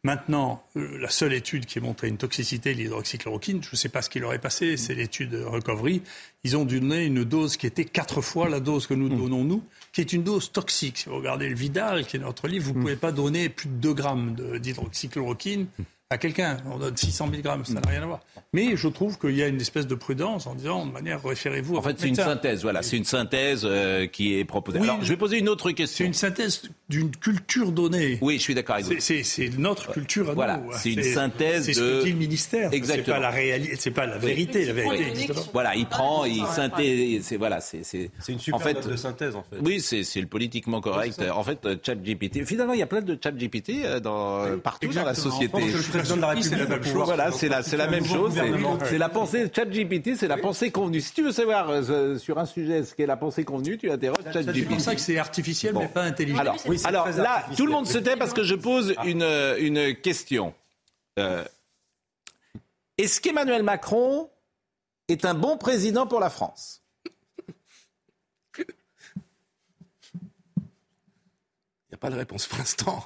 Maintenant, euh, la seule étude qui a montré une toxicité de l'hydroxychloroquine, je ne sais pas ce qui leur est passé, c'est l'étude Recovery. Ils ont donné une dose qui était quatre fois la dose que nous mm. donnons nous, qui est une dose toxique. Si vous regardez le Vidal, qui est notre livre, vous ne pouvez pas donner plus de 2 grammes d'hydroxychloroquine à quelqu'un. On donne 600 000 grammes, ça n'a rien à voir. Mais je trouve qu'il y a une espèce de prudence en disant, de manière, référez-vous. En fait, c'est une synthèse, voilà, c'est une synthèse euh, qui est proposée. Alors, je vais poser une autre question. C'est une synthèse d'une culture donnée. Oui, je suis d'accord avec vous. C'est notre culture à voilà, c'est une synthèse de. C'est ce que dit le ministère. Exactement. C'est pas la réalité, c'est pas la vérité, la vérité. Voilà, il prend, il synthèse, c'est voilà, c'est c'est. une super en fait, de synthèse en fait. Oui, c'est le politiquement correct. En fait, ChatGPT. Finalement, il y a plein de ChatGPT euh, dans partout dans la société président de la République, c'est la même chose. Voilà, c'est la, c'est la même chose. C'est la pensée, ChatGPT, c'est la pensée convenue. Si tu veux savoir euh, sur un sujet ce qu'est la pensée convenue, tu interroges ChatGPT. C'est pour ça que c'est artificiel, mais pas intelligent. Alors, alors là, tout le monde se tait parce que je pose une, une question. Euh, est-ce qu'Emmanuel Macron est un bon président pour la France Il n'y a pas de réponse pour l'instant.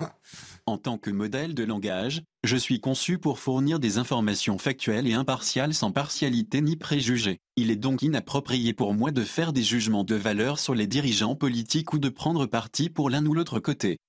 En tant que modèle de langage, je suis conçu pour fournir des informations factuelles et impartiales sans partialité ni préjugés. Il est donc inapproprié pour moi de faire des jugements de valeur sur les dirigeants politiques ou de prendre parti pour l'un ou l'autre côté.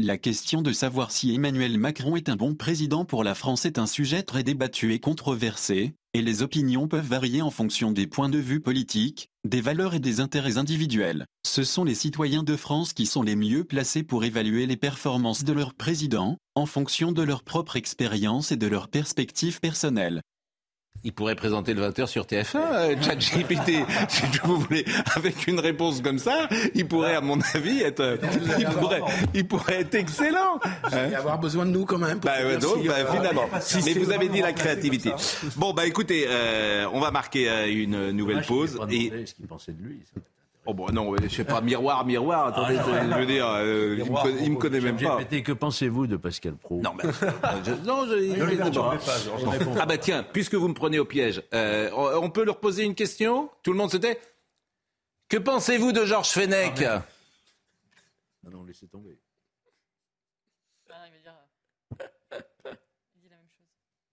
La question de savoir si Emmanuel Macron est un bon président pour la France est un sujet très débattu et controversé, et les opinions peuvent varier en fonction des points de vue politiques, des valeurs et des intérêts individuels. Ce sont les citoyens de France qui sont les mieux placés pour évaluer les performances de leur président, en fonction de leur propre expérience et de leurs perspectives personnelles il pourrait présenter le 20h sur TF1, euh, ChatGPT, <laughs> si vous voulez. Avec une réponse comme ça, il pourrait, à mon avis, être, euh, il pourrait, il pourrait être excellent. Vous allez avoir besoin de nous quand même. Bah, donc, bah, euh, finalement. Mais vous avez dit la créativité. Bon, bah écoutez, on va marquer une nouvelle pause. et... ce qu'il pensait de lui. Oh bon, non, je sais pas, miroir, miroir, attendez, Ah, je veux dire, euh, il, me connaît, il me connaît même pas. GPT, que pensez-vous de Pascal Pro? Non, mais, <laughs> je, non, je, Ne le je- perturbez pas. Ah bah tiens, puisque vous me prenez au piège, euh, on peut leur poser une question? Tout le monde se tait? Que pensez-vous de Georges Fenech? Ah non, laissez tomber.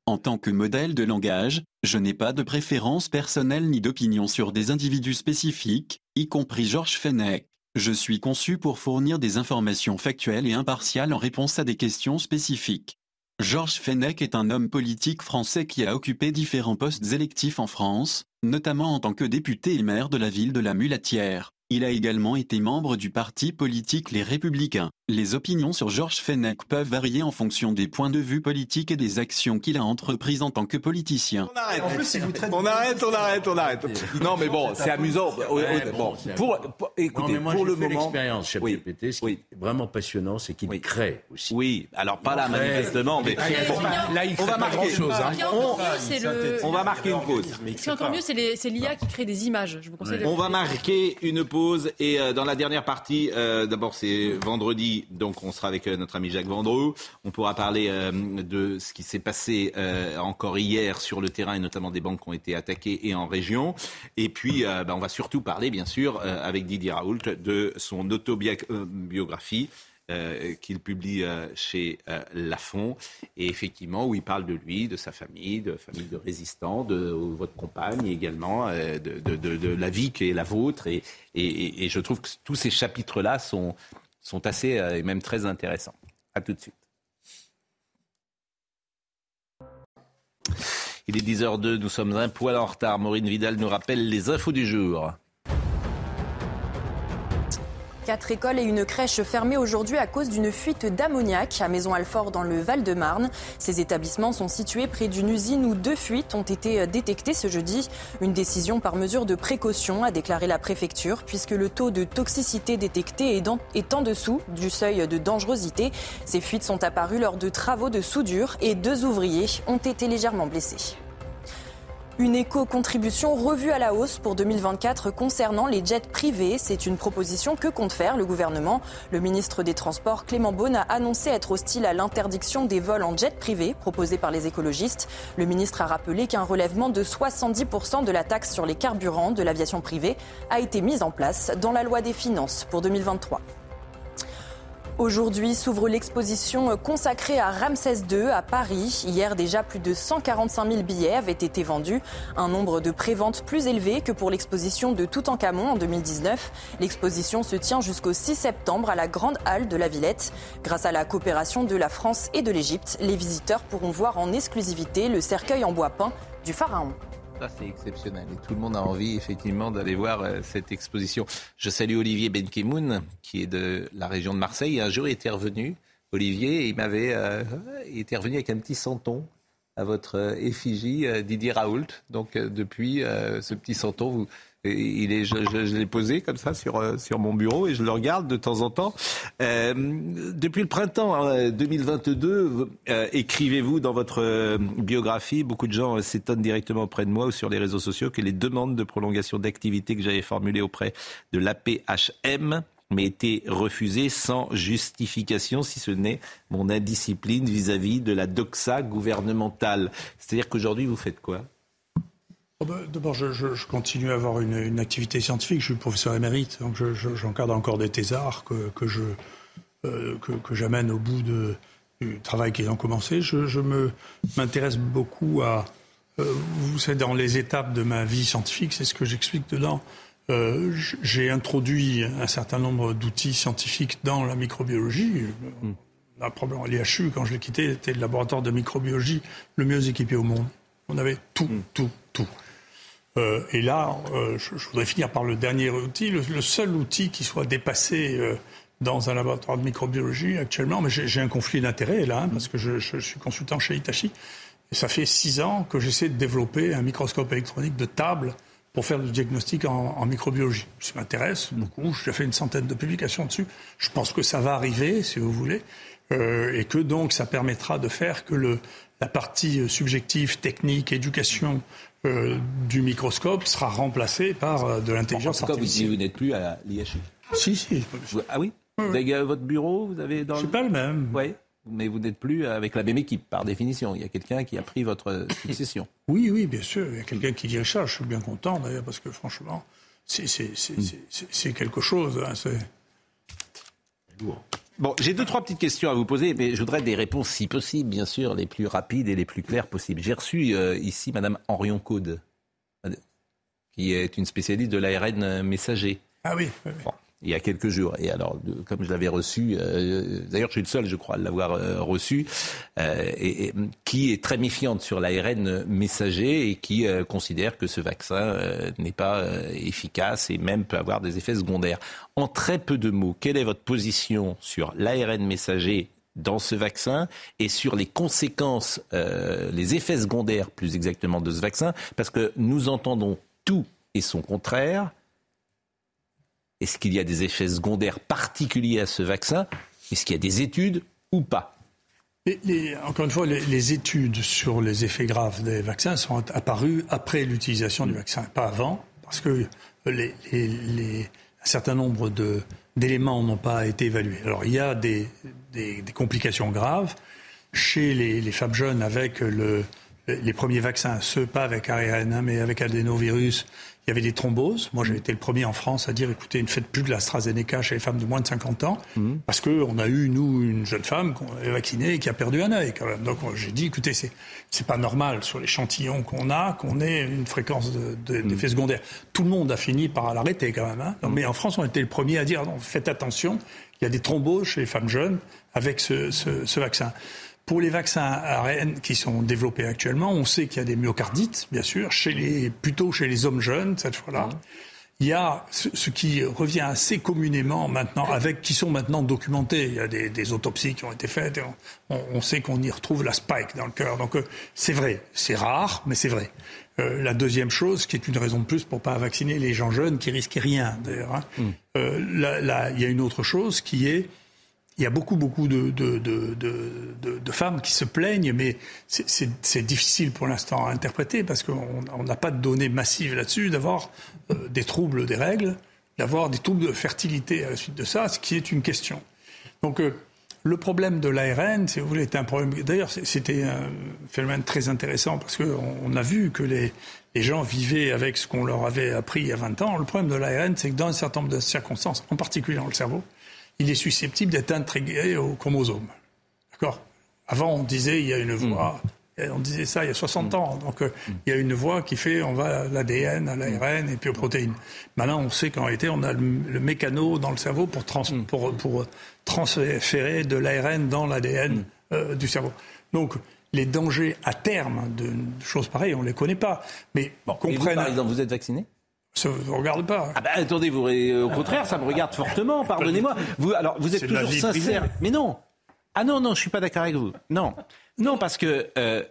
En tant que modèle de langage, je n'ai pas de préférence personnelle ni d'opinion sur des individus spécifiques, y compris Georges Fenech. Je suis conçu pour fournir des informations factuelles et impartiales en réponse à des questions spécifiques. Georges Fenech est un homme politique français qui a occupé différents postes électifs en France, notamment en tant que député et maire de la ville de la Mulatière. Il a également été membre du parti politique Les Républicains. Les opinions sur Georges Fenech peuvent varier en fonction des points de vue politiques et des actions qu'il a entreprises en tant que politicien. On arrête, on arrête, on arrête, on arrête. Non mais bon, c'est amusant. Ouais, Bon, pour, pour- écoutez, Non, moi, pour le fait moment, l'expérience chez Oui. GPT, ce qui est vraiment passionnant, c'est qu'il crée aussi. Oui, alors pas là manifestement, mais bon, là, il on crée va pas marquer grand-chose, hein. On va marquer une pause. Ce qui est encore mieux, c'est l'IA qui crée des images. Je vous conseille On va marquer une pause et euh, dans la dernière partie, euh, d'abord c'est vendredi, donc on sera avec euh, notre ami Jacques Vendroux. On pourra parler euh, de ce qui s'est passé euh, encore hier sur le terrain et notamment des banques qui ont été attaquées et en région. Et puis bah, on va surtout parler bien sûr avec Didier Raoult de son autobiographie. qu'il publie chez euh, et effectivement où il parle de lui, de sa famille, de famille de résistants, de votre compagne également, de, la vie qui est la vôtre et je trouve que tous ces chapitres-là sont, sont assez euh, et même très intéressants. À tout de suite. Il est 10h02, nous sommes un poil en retard. Maureen Vidal nous rappelle les infos du jour. Quatre écoles et une crèche fermées aujourd'hui à cause d'une fuite d'ammoniac à Maison-Alfort dans le Val-de-Marne. Ces établissements sont situés près d'une usine où deux fuites ont été détectées ce jeudi. Une décision par mesure de précaution, a déclaré la préfecture, puisque le taux de toxicité détecté est en- est en dessous du seuil de dangerosité. Ces fuites sont apparues lors de travaux de soudure et deux ouvriers ont été légèrement blessés. Une éco-contribution revue à la hausse pour 2024 concernant les jets privés. C'est une proposition que compte faire le gouvernement. Le ministre des Transports, Clément Beaune, a annoncé être hostile à l'interdiction des vols en jet privé proposée par les écologistes. Le ministre a rappelé qu'un relèvement de 70% de la taxe sur les carburants de l'aviation privée a été mis en place dans la loi des finances pour 2023. Aujourd'hui s'ouvre l'exposition consacrée à Ramsès II à Paris. Hier déjà, plus de 145 000 billets avaient été vendus, un nombre de préventes plus élevé que pour l'exposition de Toutankhamon en 2019. L'exposition se tient jusqu'au 6 septembre à la Grande Halle de la Villette. Grâce à la coopération de la France et de l'Égypte, les visiteurs pourront voir en exclusivité le cercueil en bois peint du pharaon. Ça, c'est exceptionnel. Et tout le monde a envie, effectivement, d'aller voir euh, cette exposition. Je salue Olivier Benkemoun, qui est de la région de Marseille. Un jour, il était revenu, Olivier, et il m'avait, euh, était revenu avec un petit santon à votre euh, effigie, euh, Didier Raoult. Donc, depuis ce petit santon, vous, il est, je, je- l'ai posé comme ça sur, euh, sur mon bureau et je le regarde de temps en temps. Euh, depuis le printemps hein, 2022, euh, écrivez-vous dans votre biographie, beaucoup de gens s'étonnent directement auprès de moi ou sur les réseaux sociaux que les demandes de prolongation d'activité que j'avais formulées auprès de l'APHM m'aient été refusées sans justification, si ce n'est mon indiscipline vis-à-vis de la doxa gouvernementale. C'est-à-dire qu'aujourd'hui, vous faites quoi? Oh ben, D'abord, je, je- je continue à avoir une, une activité scientifique. Je suis professeur émérite, donc je- je- j'encadre encore des thésards que, que je euh, que, que j'amène au bout de, du travail qu'ils ont commencé. Je, me m'intéresse beaucoup à euh, vous savez dans les étapes de ma vie scientifique, c'est ce que j'explique dedans. Euh, J'ai introduit un certain nombre d'outils scientifiques dans la microbiologie. La problème à l'IHU, quand je l'ai quitté, était le laboratoire de microbiologie le mieux équipé au monde. On avait tout, tout, tout. Euh, et là, euh, je, voudrais finir par le dernier outil, le, seul outil qui soit dépassé euh, dans un laboratoire de microbiologie actuellement. Mais j'ai un conflit d'intérêts là, hein, parce que je, suis consultant chez Hitachi. Et ça fait six ans que j'essaie de développer un microscope électronique de table pour faire du diagnostic en, microbiologie. Ça m'intéresse beaucoup. J'ai fait une centaine de publications dessus. Je pense que ça va arriver, si vous voulez, et que donc ça permettra de faire que la partie subjective, technique, éducation euh, du microscope sera remplacé par euh, de l'intelligence cas, vous, artificielle. vous n'êtes plus à l'IHU. Si, si. Vous- Ah oui Vous avez votre bureau, vous avez dans. C'est pas le même. Oui, mais vous n'êtes plus avec la même équipe, par définition. Il y a quelqu'un qui a pris votre succession. <laughs> Oui, oui, bien sûr. Il y a quelqu'un qui dirige ça. Je suis bien content d'ailleurs parce que franchement, c'est Hmm. quelque chose. hein, c'est- Bon, j'ai deux, trois petites questions à vous poser, mais je voudrais des réponses, si possible, bien sûr, les plus rapides et les plus claires possibles. J'ai reçu euh, ici Madame Henrion Caude, qui est une spécialiste de l'ARN messager. Ah oui. oui, oui. Bon, il y a quelques jours. Et alors, comme je l'avais reçu, euh, d'ailleurs, je suis le seul, je crois, à l'avoir euh, reçu, euh, et, qui est très méfiante sur l'ARN messager et qui euh, considère que ce vaccin euh, n'est pas euh, efficace et même peut avoir des effets secondaires. En très peu de mots, quelle est votre position sur l'ARN messager dans ce vaccin et sur les conséquences, euh, les effets secondaires plus exactement de ce vaccin, parce que nous entendons tout et son contraire. Est-ce qu'il y a des effets secondaires particuliers à ce vaccin? Est-ce qu'il y a des études ou pas? Encore une fois, les, études sur les effets graves des vaccins sont apparues après l'utilisation du vaccin, pas avant, parce que un certain nombre d'éléments n'ont pas été évalués. Alors, il y a des, complications graves chez les, femmes jeunes avec le- les premiers vaccins, ceux pas avec ARN, mais avec adénovirus. Il y avait des thromboses. Moi, j'ai été le premier en France à dire, écoutez, ne faites plus de l'AstraZeneca chez les femmes de moins de 50 ans, parce qu'on a eu, nous, une jeune femme qu'on avait vaccinée et qui a perdu un œil, quand même. Donc, j'ai dit, écoutez, c'est, c'est pas normal sur l'échantillon qu'on a, qu'on ait une fréquence de, de- d'effets secondaires. Tout le monde a fini par l'arrêter, quand même. hein. Non, Mais en France, on était le premier à dire, non, faites attention, il y a des thromboses chez les femmes jeunes avec ce, ce- ce vaccin. Pour les vaccins ARN qui sont développés actuellement, on sait qu'il y a des myocardites, bien sûr, chez les, plutôt chez les hommes jeunes, cette fois-là. Il y a ce, qui revient assez communément maintenant, avec qui sont maintenant documentés. Il y a des, des autopsies qui ont été faites. Et on, sait qu'on y retrouve la spike dans le cœur. Donc euh, c'est vrai, c'est rare, mais c'est vrai. Euh, la deuxième chose, qui est une raison de plus pour pas vacciner les gens jeunes qui risquent rien, d'ailleurs. hein. Euh, là, là, il y a une autre chose qui est il y a beaucoup, beaucoup de, de, de, de, femmes qui se plaignent, mais c'est- difficile pour l'instant à interpréter parce qu'on on n'a pas de données massives là-dessus, d'avoir euh, des troubles des règles, d'avoir des troubles de fertilité à la suite de ça, ce qui est une question. Donc, euh, le problème de l'ARN, si vous voulez, est un problème. D'ailleurs, c'était un phénomène très intéressant parce qu'on on a vu que les, les gens vivaient avec ce qu'on leur avait appris il y a 20 ans. Le problème de l'ARN, c'est que dans un certain nombre de circonstances, en particulier dans le cerveau, il est susceptible d'être intégré au chromosome. D'accord? Avant, on disait il y a une voie. Et On disait ça il y a 60 ans. Donc, euh, il y a une voie qui fait on va à l'ADN, à l'ARN et puis aux protéines. Maintenant, on sait qu'en réalité, on a le, le mécano dans le cerveau pour, trans- pour, pour transférer de l'ARN dans l'ADN euh, du cerveau. Donc, les dangers à terme de choses pareilles, on ne les connaît pas. Mais bon, Et vous, comprennent. par exemple, vous êtes vacciné? Ça ne vous regarde pas. Ah bah attendez, vous, euh, au contraire, ça me regarde fortement, pardonnez-moi. Vous, alors, vous êtes toujours sincère. privée. Mais non. Ah non, non, je suis pas d'accord avec vous. Non. Non, parce que euh,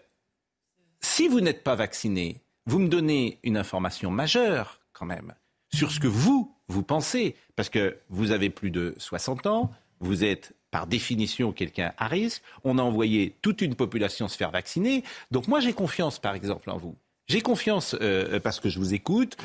si vous n'êtes pas vacciné, vous me donnez une information majeure, quand même, sur ce que vous, vous pensez. Parce que vous avez plus de 60 ans, vous êtes par définition quelqu'un à risque, on a envoyé toute une population se faire vacciner. Donc moi j'ai confiance par exemple en vous. J'ai confiance euh, parce que je vous écoute.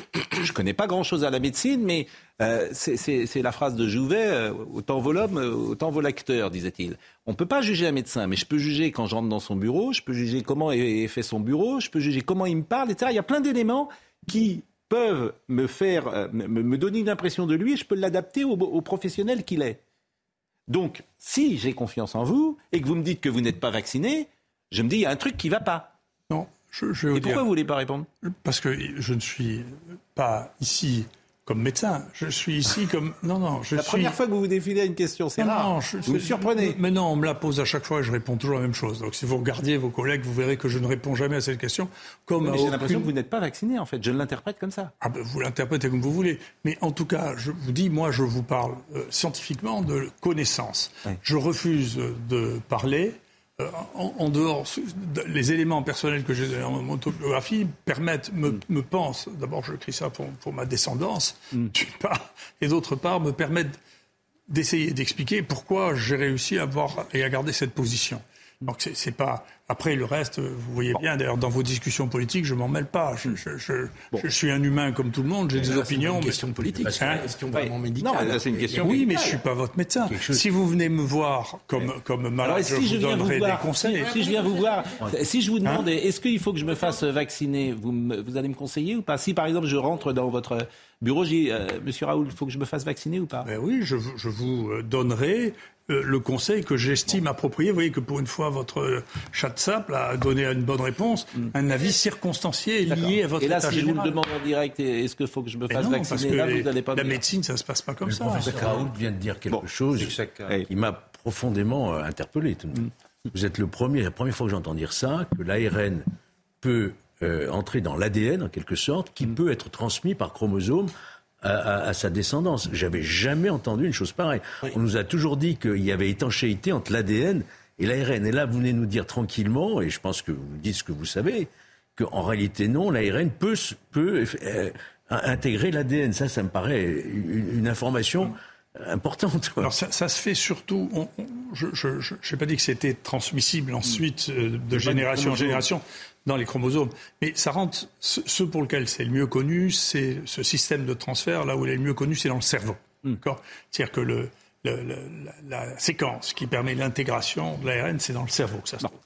Je connais pas grand-chose à la médecine, mais euh, c'est- la phrase de Jouvet euh, autant vaut l'homme, euh, autant vaut l'acteur, disait-il. On peut pas juger un médecin, mais je peux juger quand j'entre dans son bureau, je peux juger comment est fait son bureau, je peux juger comment il me parle, etc. Il y a plein d'éléments qui peuvent me faire euh, me, donner une impression de lui, et je peux l'adapter au, au professionnel qu'il est. Donc, si j'ai confiance en vous et que vous me dites que vous n'êtes pas vacciné, je me dis il y a un truc qui va pas. Non, je, je vais vous Et pourquoi dire- vous voulez pas répondre? Parce que je ne suis pas ici comme médecin. Je suis ici comme. Non, non, je La suis. première fois que vous vous défilez à une question, c'est Non, rare. non, je- vous me surprenez. Mais non, on me la pose à chaque fois et je réponds toujours la même chose. Donc si vous regardiez vos collègues, vous verrez que je ne réponds jamais à cette question. Comme Oui, j'ai aucune- l'impression que vous n'êtes pas vacciné, en fait. Je l'interprète comme ça. Ah ben, vous l'interprétez comme vous voulez. Mais en tout cas, je vous dis, moi, je vous parle euh, scientifiquement de connaissance. Je refuse de parler. Euh, en, en dehors, de- les éléments personnels que j'ai dans mon autobiographie permettent, me, me pensent, d'abord j'écris ça pour, pour ma descendance, d'une part, et d'autre part, me permettent d'essayer d'expliquer pourquoi j'ai réussi à avoir et à garder cette position. Donc c'est c'est pas. Après le reste, vous voyez bien. D'ailleurs, dans vos discussions politiques, je m'en mêle pas. Je, je- je- je suis un humain comme tout le monde. J'ai Mais des là, c'est opinions. pas une mais- question politique, c'est une question vraiment médicale. Non, là, c'est une question Oui, mais je suis pas votre médecin. Si vous venez me voir comme comme malade, Alors, si vous je viens vous donnerai voir, des conseils. si je viens vous voir, si je vous demande, Hein est-ce qu'il faut que je me fasse vacciner, vous, me- vous allez me conseiller ou pas? Si par exemple je rentre dans votre bureau, j'ai, euh, Monsieur Raoul, il faut que je me fasse vacciner ou pas? Ben oui, je, vous- je vous euh, donnerai euh, le conseil que j'estime approprié. Vous voyez que pour une fois, votre euh, chat de sable a donné une bonne réponse, un avis circonstancié lié à votre Hmm. Et là, état si je vous le demande en direct, est-ce qu'il faut que je me fasse non, parce vacciner que Là, les- vous n'allez pas la dire. médecine, ça se passe pas comme Le ça. professeur Raoult vient de dire quelque chose qui m'a profondément euh, interpellé. tout même. Vous êtes le premier, la première fois que j'entends dire ça, que l'ARN peut euh, entrer dans l'ADN, en quelque sorte, qui peut être transmis par chromosome à, à- à sa descendance. J'avais jamais entendu une chose pareille. On nous a toujours dit qu'il y avait étanchéité entre l'ADN et l'ARN. Et là, vous venez nous dire tranquillement, et je pense que vous dites ce que vous savez, qu'en réalité, non, l'ARN peut, peut euh, intégrer l'ADN. Ça, ça me paraît une, une information importante. quoi. Alors ça, ça se fait surtout. on- on- je n'ai pas dit que c'était transmissible ensuite euh, de génération en génération dans les chromosomes, mais ça rentre. Ce, ce pour lequel c'est le mieux connu, c'est ce système de transfert. Là où il est le mieux connu, c'est dans le cerveau. D'accord? C'est-à-dire que le, le- le- la, la séquence qui permet l'intégration de l'ARN, c'est dans le cerveau que ça se trouve.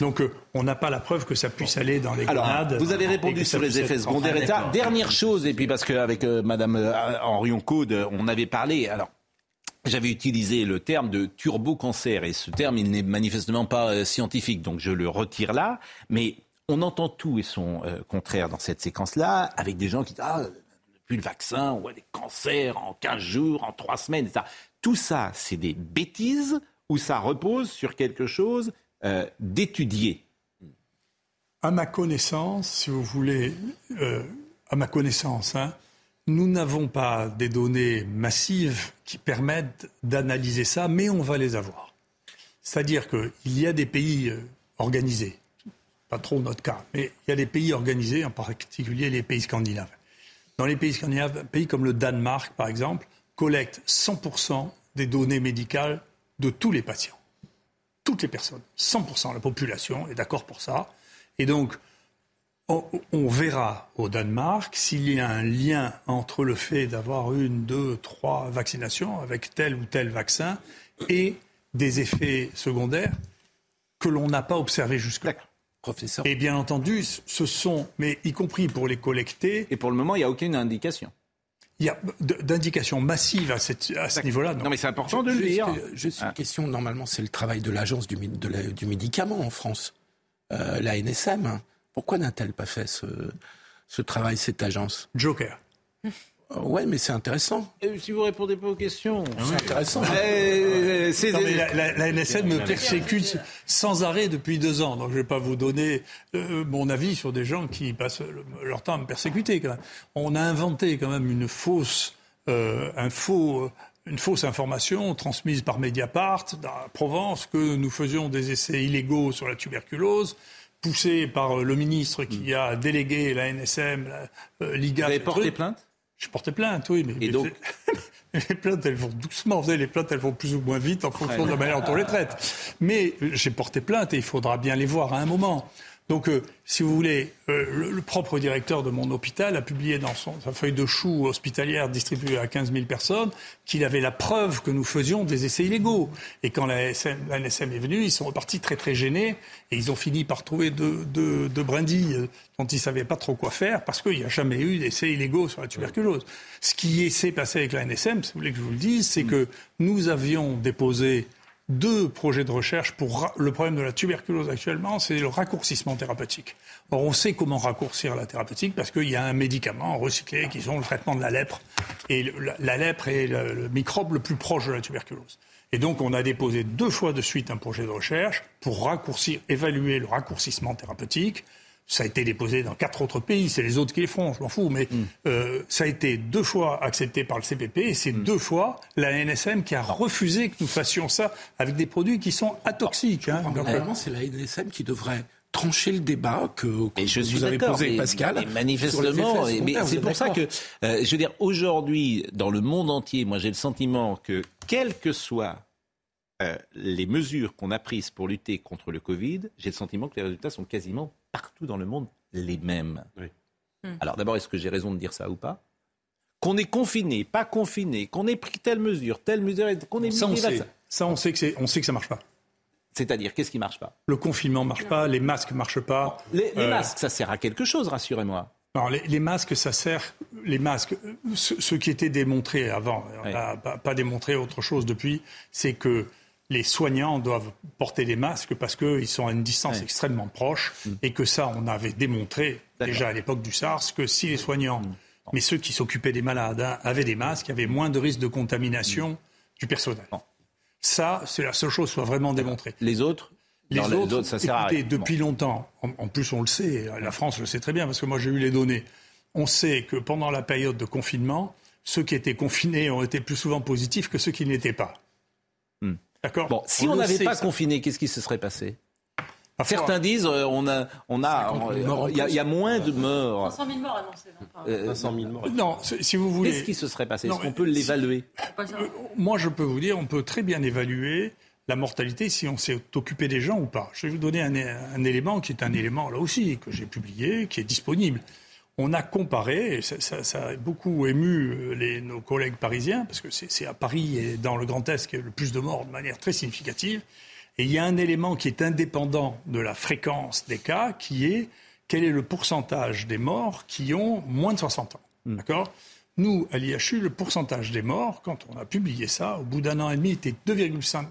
Donc euh, on n'a pas la preuve que ça puisse aller dans les Alors, vous avez et répondu sur les effets secondaires et ça. Dernière chose, et puis parce qu'avec euh, Madame euh, Henrion Caude, on avait parlé. Alors, j'avais utilisé le terme de turbo-cancer et ce terme, il n'est manifestement pas euh, scientifique, donc je le retire là. Mais on entend tout et son euh, contraire dans cette séquence-là, avec des gens qui disent ah, depuis le vaccin, on voit des cancers en 15 jours, en 3 semaines, etc. Tout ça, c'est des bêtises ou ça repose sur quelque chose euh, d'étudié? À ma connaissance, si vous voulez, à ma connaissance, hein, nous n'avons pas des données massives qui permettent d'analyser ça, mais on va les avoir. C'est-à-dire qu'il y a des pays euh, organisés, pas trop notre cas, mais il y a des pays organisés, en particulier les pays scandinaves. Dans les pays scandinaves, un pays comme le Danemark, par exemple, collecte 100% des données médicales de tous les patients toutes les personnes, 100% la population est d'accord pour ça. Et donc, on, on verra au Danemark s'il y a un lien entre le fait d'avoir une, deux, trois vaccinations avec tel ou tel vaccin et des effets secondaires que l'on n'a pas observés jusque-là. Professeur. Et bien entendu, ce sont, mais y compris pour les collecter. Et pour le moment, il n'y a aucune indication. Il y a d'indications massives à, cette- à ce niveau-là. Non, mais c'est important de le Juste, dire. euh, Juste une Ah. question, normalement, c'est le travail de l'agence du, mé- de la- du médicament en France, euh, la NSM. Pourquoi n'a-t-elle pas fait ce, ce travail, cette agence? Joker. Euh, Ouais, mais c'est intéressant. Si vous répondez pas aux questions, C'est intéressant. Euh, c'est- Non, mais la, la- la NSM me persécute sans arrêt depuis deux ans. Donc je ne vais pas vous donner euh, mon avis sur des gens qui passent le- leur temps à me persécuter. Quand même. On a inventé quand même une fausse, euh, un faux, une fausse information transmise par Mediapart dans la Provence que nous faisions des essais illégaux sur la tuberculose. Poussé par euh, le ministre qui a délégué la NSM, la, euh, l'IGA. Vous avez porté plainte Je portais plainte, oui. Mais, Et mais donc <laughs> les plaintes, elles vont doucement. Vous savez, les plaintes, elles vont plus ou moins vite en fonction de la manière dont on les traite. Mais euh, j'ai porté plainte et il faudra bien les voir à un moment. Donc, euh, si vous voulez, euh, le, le propre directeur de mon hôpital a publié dans son, sa feuille de chou hospitalière distribuée à 15 000 personnes qu'il avait la preuve que nous faisions des essais illégaux. Et quand la, SM, la NSM est venue, ils sont repartis très très gênés et ils ont fini par trouver deux, deux, deux brindilles dont ils ne savaient pas trop quoi faire parce qu'il n'y a jamais eu d'essais illégaux sur la tuberculose. Ce qui s'est passé avec la NSM, si vous voulez que je vous le dise, c'est que nous avions déposé deux projets de recherche pour le problème de la tuberculose actuellement, c'est le raccourcissement thérapeutique. Or, on sait comment raccourcir la thérapeutique parce qu'il y a un médicament recyclé qui sont le traitement de la lèpre. Et la lèpre est le, le microbe le plus proche de la tuberculose. Et donc, on a déposé deux fois de suite un projet de recherche pour raccourcir, évaluer le raccourcissement thérapeutique. Ça a été déposé dans quatre autres pays, c'est les autres qui les feront, je m'en fous, mais euh, ça a été deux fois accepté par le CPP et c'est deux fois la NSM qui a refusé que nous fassions ça avec des produits qui sont atoxiques. hein. Normalement, c'est la NSM qui devrait trancher le débat que, que je suis vous avez d'accord, posé, mais- Pascal. mais manifestement, mais c'est pour ça que, euh, je veux dire, aujourd'hui, dans le monde entier, moi j'ai le sentiment que, quelle que soit euh, les mesures qu'on a prises pour lutter contre le Covid, j'ai le sentiment que les résultats sont quasiment partout dans le monde les mêmes. Hmm. Alors d'abord, est-ce que j'ai raison de dire ça ou pas? Qu'on est confiné, pas confiné, qu'on ait pris telle mesure, telle mesure, qu'on ait Ça, mis on sait. Ça, on sait que, c'est- on sait que ça marche pas. C'est-à-dire, qu'est-ce qui marche pas? Le confinement marche pas, les masques marchent pas. Les, les Euh, masques, ça sert à quelque chose, rassurez-moi. Non, les, les masques, ça sert. Les masques, euh, ce, ce qui était démontré avant, on n'a pas, pas démontré autre chose depuis, c'est que les soignants doivent porter des masques parce qu'ils sont à une distance extrêmement proche et que ça, on avait démontré déjà à l'époque du SARS que si les soignants, mais ceux qui s'occupaient des malades, hein, avaient des masques, il y avait moins de risque de contamination du personnel. Ça, c'est la seule chose soit vraiment démontrée. Les autres Les Non, les autres, autres, ça sert à écoutez, rien. depuis longtemps, en, en plus on le sait, la France le sait très bien parce que moi j'ai eu les données. On sait que pendant la période de confinement, ceux qui étaient confinés ont été plus souvent positifs que ceux qui n'étaient pas. D'accord Bon, si on n'avait pas ça. confiné, qu'est-ce qui se serait passé? Parfois- Certains disent euh, on a, on a, 50 000 morts en il y, a- il y a moins de morts. 500 000 morts annoncés. non, pas- Euh, 500 000 morts. Non, si vous voulez. Qu'est-ce qui se serait passé? Est-ce qu'on peut l'évaluer? Euh, Moi, je peux vous dire, on peut très bien évaluer la mortalité si on s'est occupé des gens ou pas. Je vais vous donner un, un élément qui est un élément, là aussi, que j'ai publié, qui est disponible. On a comparé, et ça, ça- ça a beaucoup ému euh, les- nos collègues parisiens, parce que c'est à Paris et dans le Grand Est qu'il y a le plus de morts de manière très significative. Et il y a un élément qui est indépendant de la fréquence des cas, qui est quel est le pourcentage des morts qui ont moins de 60 ans. D'accord? Nous, à l'IHU, le pourcentage des morts, quand on a publié ça, au bout d'un an et demi, était 2,5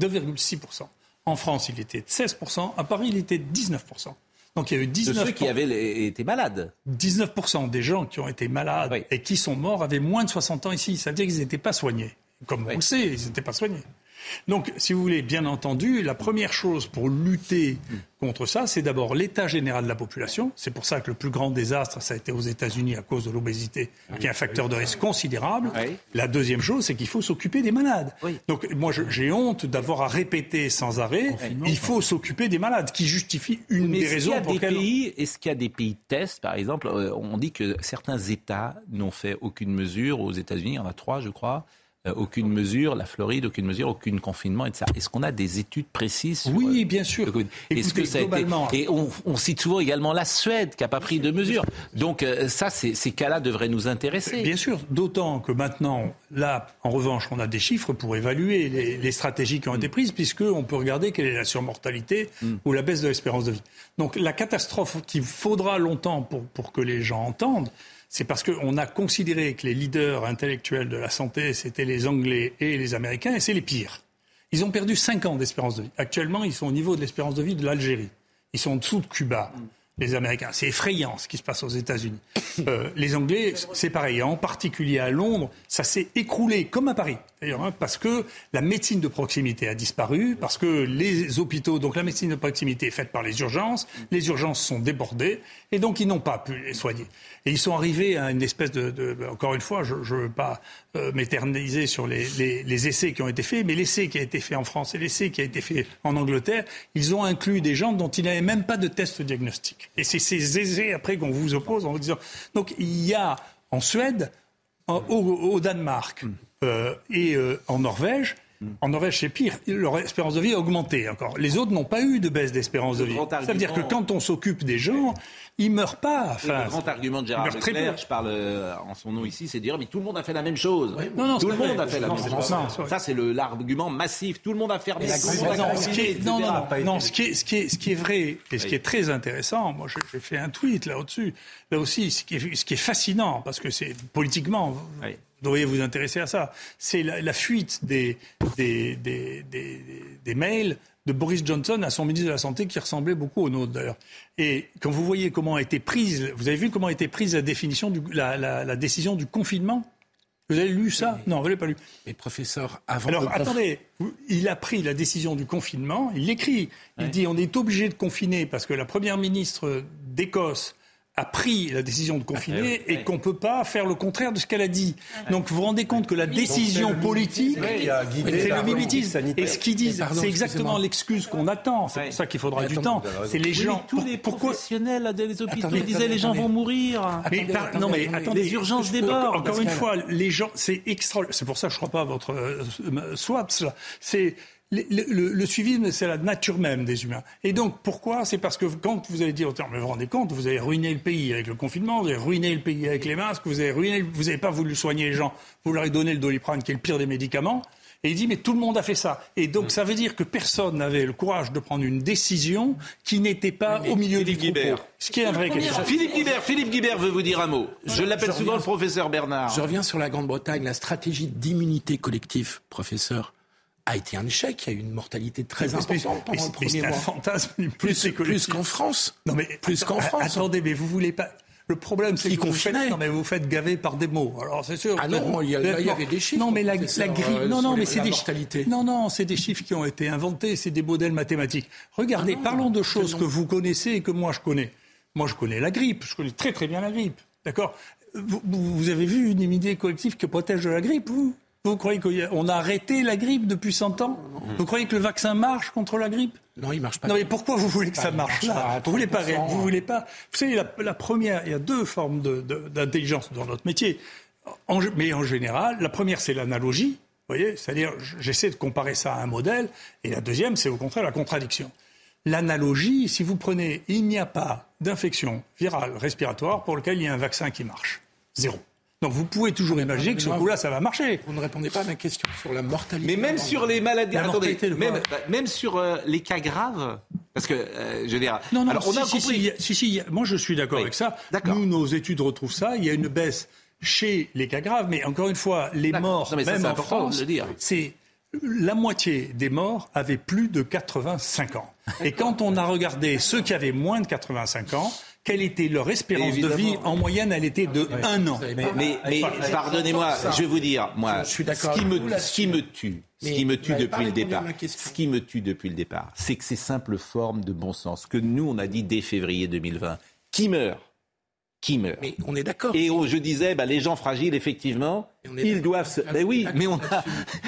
2,6%. En France, il était de 16%. À Paris, il était de 19%. Donc il y a eu De 19%, ceux qui avaient les- été malades. 19% des gens qui ont été malades Oui. et qui sont morts avaient moins de 60 ans ici. Ça veut dire qu'ils n'étaient pas soignés. Comme Oui. on le sait, ils n'étaient pas soignés. Donc, si vous voulez, bien entendu, la première chose pour lutter contre ça, c'est d'abord l'état général de la population. C'est pour ça que le plus grand désastre, ça a été aux États-Unis à cause de l'obésité, qui est un facteur de risque considérable. La deuxième chose, c'est qu'il faut s'occuper des malades. Donc, moi, j'ai honte d'avoir à répéter sans arrêt, il faut s'occuper des malades, qui justifie une Mais des raisons a pour des lesquelles... pays, est-ce qu'il y a des pays tests, par exemple euh, On dit que certains États n'ont fait aucune mesure. Aux États-Unis, il y en a trois, je crois. Euh, aucune mesure. La Floride, aucune mesure, aucun confinement, etc. Est-ce qu'on a des études précises sur, Oui, euh, bien sûr. Est-ce que ça a été globalement- Et on, on cite souvent également la Suède qui n'a pas pris de mesures. Donc euh, ça, ces cas-là devraient nous intéresser. Bien sûr, d'autant que maintenant, là, en revanche, on a des chiffres pour évaluer les, les stratégies qui ont été prises, puisqu'on peut regarder quelle est la surmortalité ou la baisse de l'espérance de vie. Donc la catastrophe qu'il faudra longtemps pour, pour que les gens entendent, c'est parce qu'on a considéré que les leaders intellectuels de la santé, c'était les Anglais et les Américains, et c'est les pires. Ils ont perdu 5 ans d'espérance de vie. Actuellement, ils sont au niveau de l'espérance de vie de l'Algérie. Ils sont en dessous de Cuba, les Américains. C'est effrayant ce qui se passe aux États-Unis. Euh, les Anglais, c'est pareil. En particulier à Londres, ça s'est écroulé, comme à Paris, d'ailleurs, hein, parce que la médecine de proximité a disparu, parce que les hôpitaux, donc la médecine de proximité est faite par les urgences, les urgences sont débordées, et donc ils n'ont pas pu les soigner. Et ils sont arrivés à une espèce de... de- encore une fois, je ne veux pas euh, m'éterniser sur les, les- les essais qui ont été faits, mais l'essai qui a été fait en France et l'essai qui a été fait en Angleterre, ils ont inclus des gens dont il n'y avait même pas de test diagnostic. Et c'est ces essais après qu'on vous oppose en vous disant... Donc il y a en Suède, en- au, au Danemark euh, et euh, en Norvège, en Norvège, c'est pire. Leur espérance de vie a augmenté encore. Les autres n'ont pas eu de baisse d'espérance de vie. Ça veut dire que quand on s'occupe des gens, ils meurent pas. Enfin, le grand argument de Gérard Leclerc, je parle euh, en son nom ici, c'est de dire mais tout le monde a fait la même chose. Non, non, tout le monde a fait la même chose. ça, c'est l'argument massif. Tout le monde a fermé. Non, tout le monde a non, confiné, ce qui est, etc. non, non, non, ce qui est, ce qui est, ce qui est vrai et ce qui est très intéressant, moi j'ai fait un tweet là au-dessus, là aussi, ce qui est, ce qui est fascinant, parce que c'est politiquement, vous Oui. devriez vous intéresser à ça, c'est la, la fuite des, des, des, des, des mails de Boris Johnson à son ministre de la Santé qui ressemblait beaucoup au nôtre d'ailleurs. Et quand vous voyez comment a été prise, vous avez vu comment a été prise la, définition du, la, la, la décision du confinement? Vous avez lu ça? Non, vous l'avez pas lu. Mais professeur, avant Alors de attendez, il a pris la décision du confinement, il l'écrit. Il dit on est obligé de confiner parce que la première ministre d'Écosse a pris la décision de confiner et qu'on ne peut pas faire le contraire de ce qu'elle a dit. Donc vous vous rendez compte que la décision le politique, c'est la le mimétisme. Et ce qu'ils disent, c'est exactement l'excuse qu'on attend. C'est pour ça qu'il faudra du temps. C'est les gens. tous pour- les pourquoi professionnels des hôpitaux Attendez, disaient attendez, les gens vont mourir. Mais Attendez, par- attendez, non mais attendez. Les urgences débordent. Encore une fois, les gens, c'est extra. C'est pour ça que je ne crois pas à votre euh, swaps. là. C'est le, suivisme, c'est la nature même des humains. Et donc, pourquoi? C'est parce que quand vous allez dire, mais vous vous rendez compte, vous avez ruiné le pays avec le confinement, vous avez ruiné le pays avec les masques, vous avez ruiné, vous n'avez pas voulu soigner les gens, vous leur avez donné le doliprane, qui est le pire des médicaments. Et il dit, mais tout le monde a fait ça. Et donc, ça veut dire que personne n'avait le courage de prendre une décision qui n'était pas au milieu du troupeau. Ce qui est un vrai question. Philippe Guibert, Philippe Guibert veut vous dire un mot. Je l'appelle souvent le professeur Bernard. Je reviens sur la Grande-Bretagne. La stratégie d'immunité collective, professeur, a été un échec. Il y a eu une mortalité très importante pendant le premier mois. un fantasme plus, plus qu'en France. Non mais plus qu'en France. Attendez, mais vous voulez pas le problème, c'est que vous faites, non, mais vous faites gaver par des mots. Alors c'est sûr. Ah non, il y, avait des chiffres. Non, mais la, la grille. Euh, non, non, mais c'est des chiffres. Non, non, c'est des chiffres qui ont été inventés. C'est des modèles mathématiques. Regardez, ah parlons de choses que vous connaissez et que moi je connais. Moi, je connais la grippe. Je connais très très bien la grippe. D'accord? Vous, vous, avez vu une immunité collective qui protège de la grippe, vous? Vous croyez qu'on a arrêté la grippe depuis 100 ans Vous croyez que le vaccin marche contre la grippe Non, il marche pas. Non, mais pourquoi vous voulez que ça marche là Vous voulez pas Vous voulez pas Vous savez, la, première, il y a deux formes d'intelligence dans notre métier. mais en général, la première, c'est l'analogie. Vous voyez, c'est-à-dire, j'essaie de comparer ça à un modèle. Et la deuxième, c'est au contraire la contradiction. L'analogie, si vous prenez, il n'y a pas d'infection virale respiratoire pour laquelle il y a un vaccin qui marche. Zéro. Donc vous pouvez toujours imaginer que ce coup-là, ça va marcher. Vous ne répondez pas à ma question sur la mortalité. Mais même sur les maladies, attendez, même, bah, même, sur euh, les cas graves, parce que euh, je veux dire, non, non, alors on a compris. Si, si, moi je suis d'accord avec ça. Nous, nos études retrouvent ça. Il y a une baisse chez les cas graves, mais encore une fois, les morts, même en France, c'est la moitié des morts avaient plus de 85 ans. Et quand on a regardé ceux qui avaient moins de 85 ans, quelle était leur espérance de vie En moyenne, elle était de un an. Mais, pardonnez-moi, je vais vous dire, moi, ce, qui me, ce qui me tue, ce qui me tue depuis le départ, ce qui me tue depuis le départ, c'est que ces simples formes de bon sens que nous, on a dit dès février 2020, qui meurt? Qui meurt? Mais on est d'accord. Et je disais, bah, les gens fragiles, effectivement, ils doivent se. Mais oui, mais on a.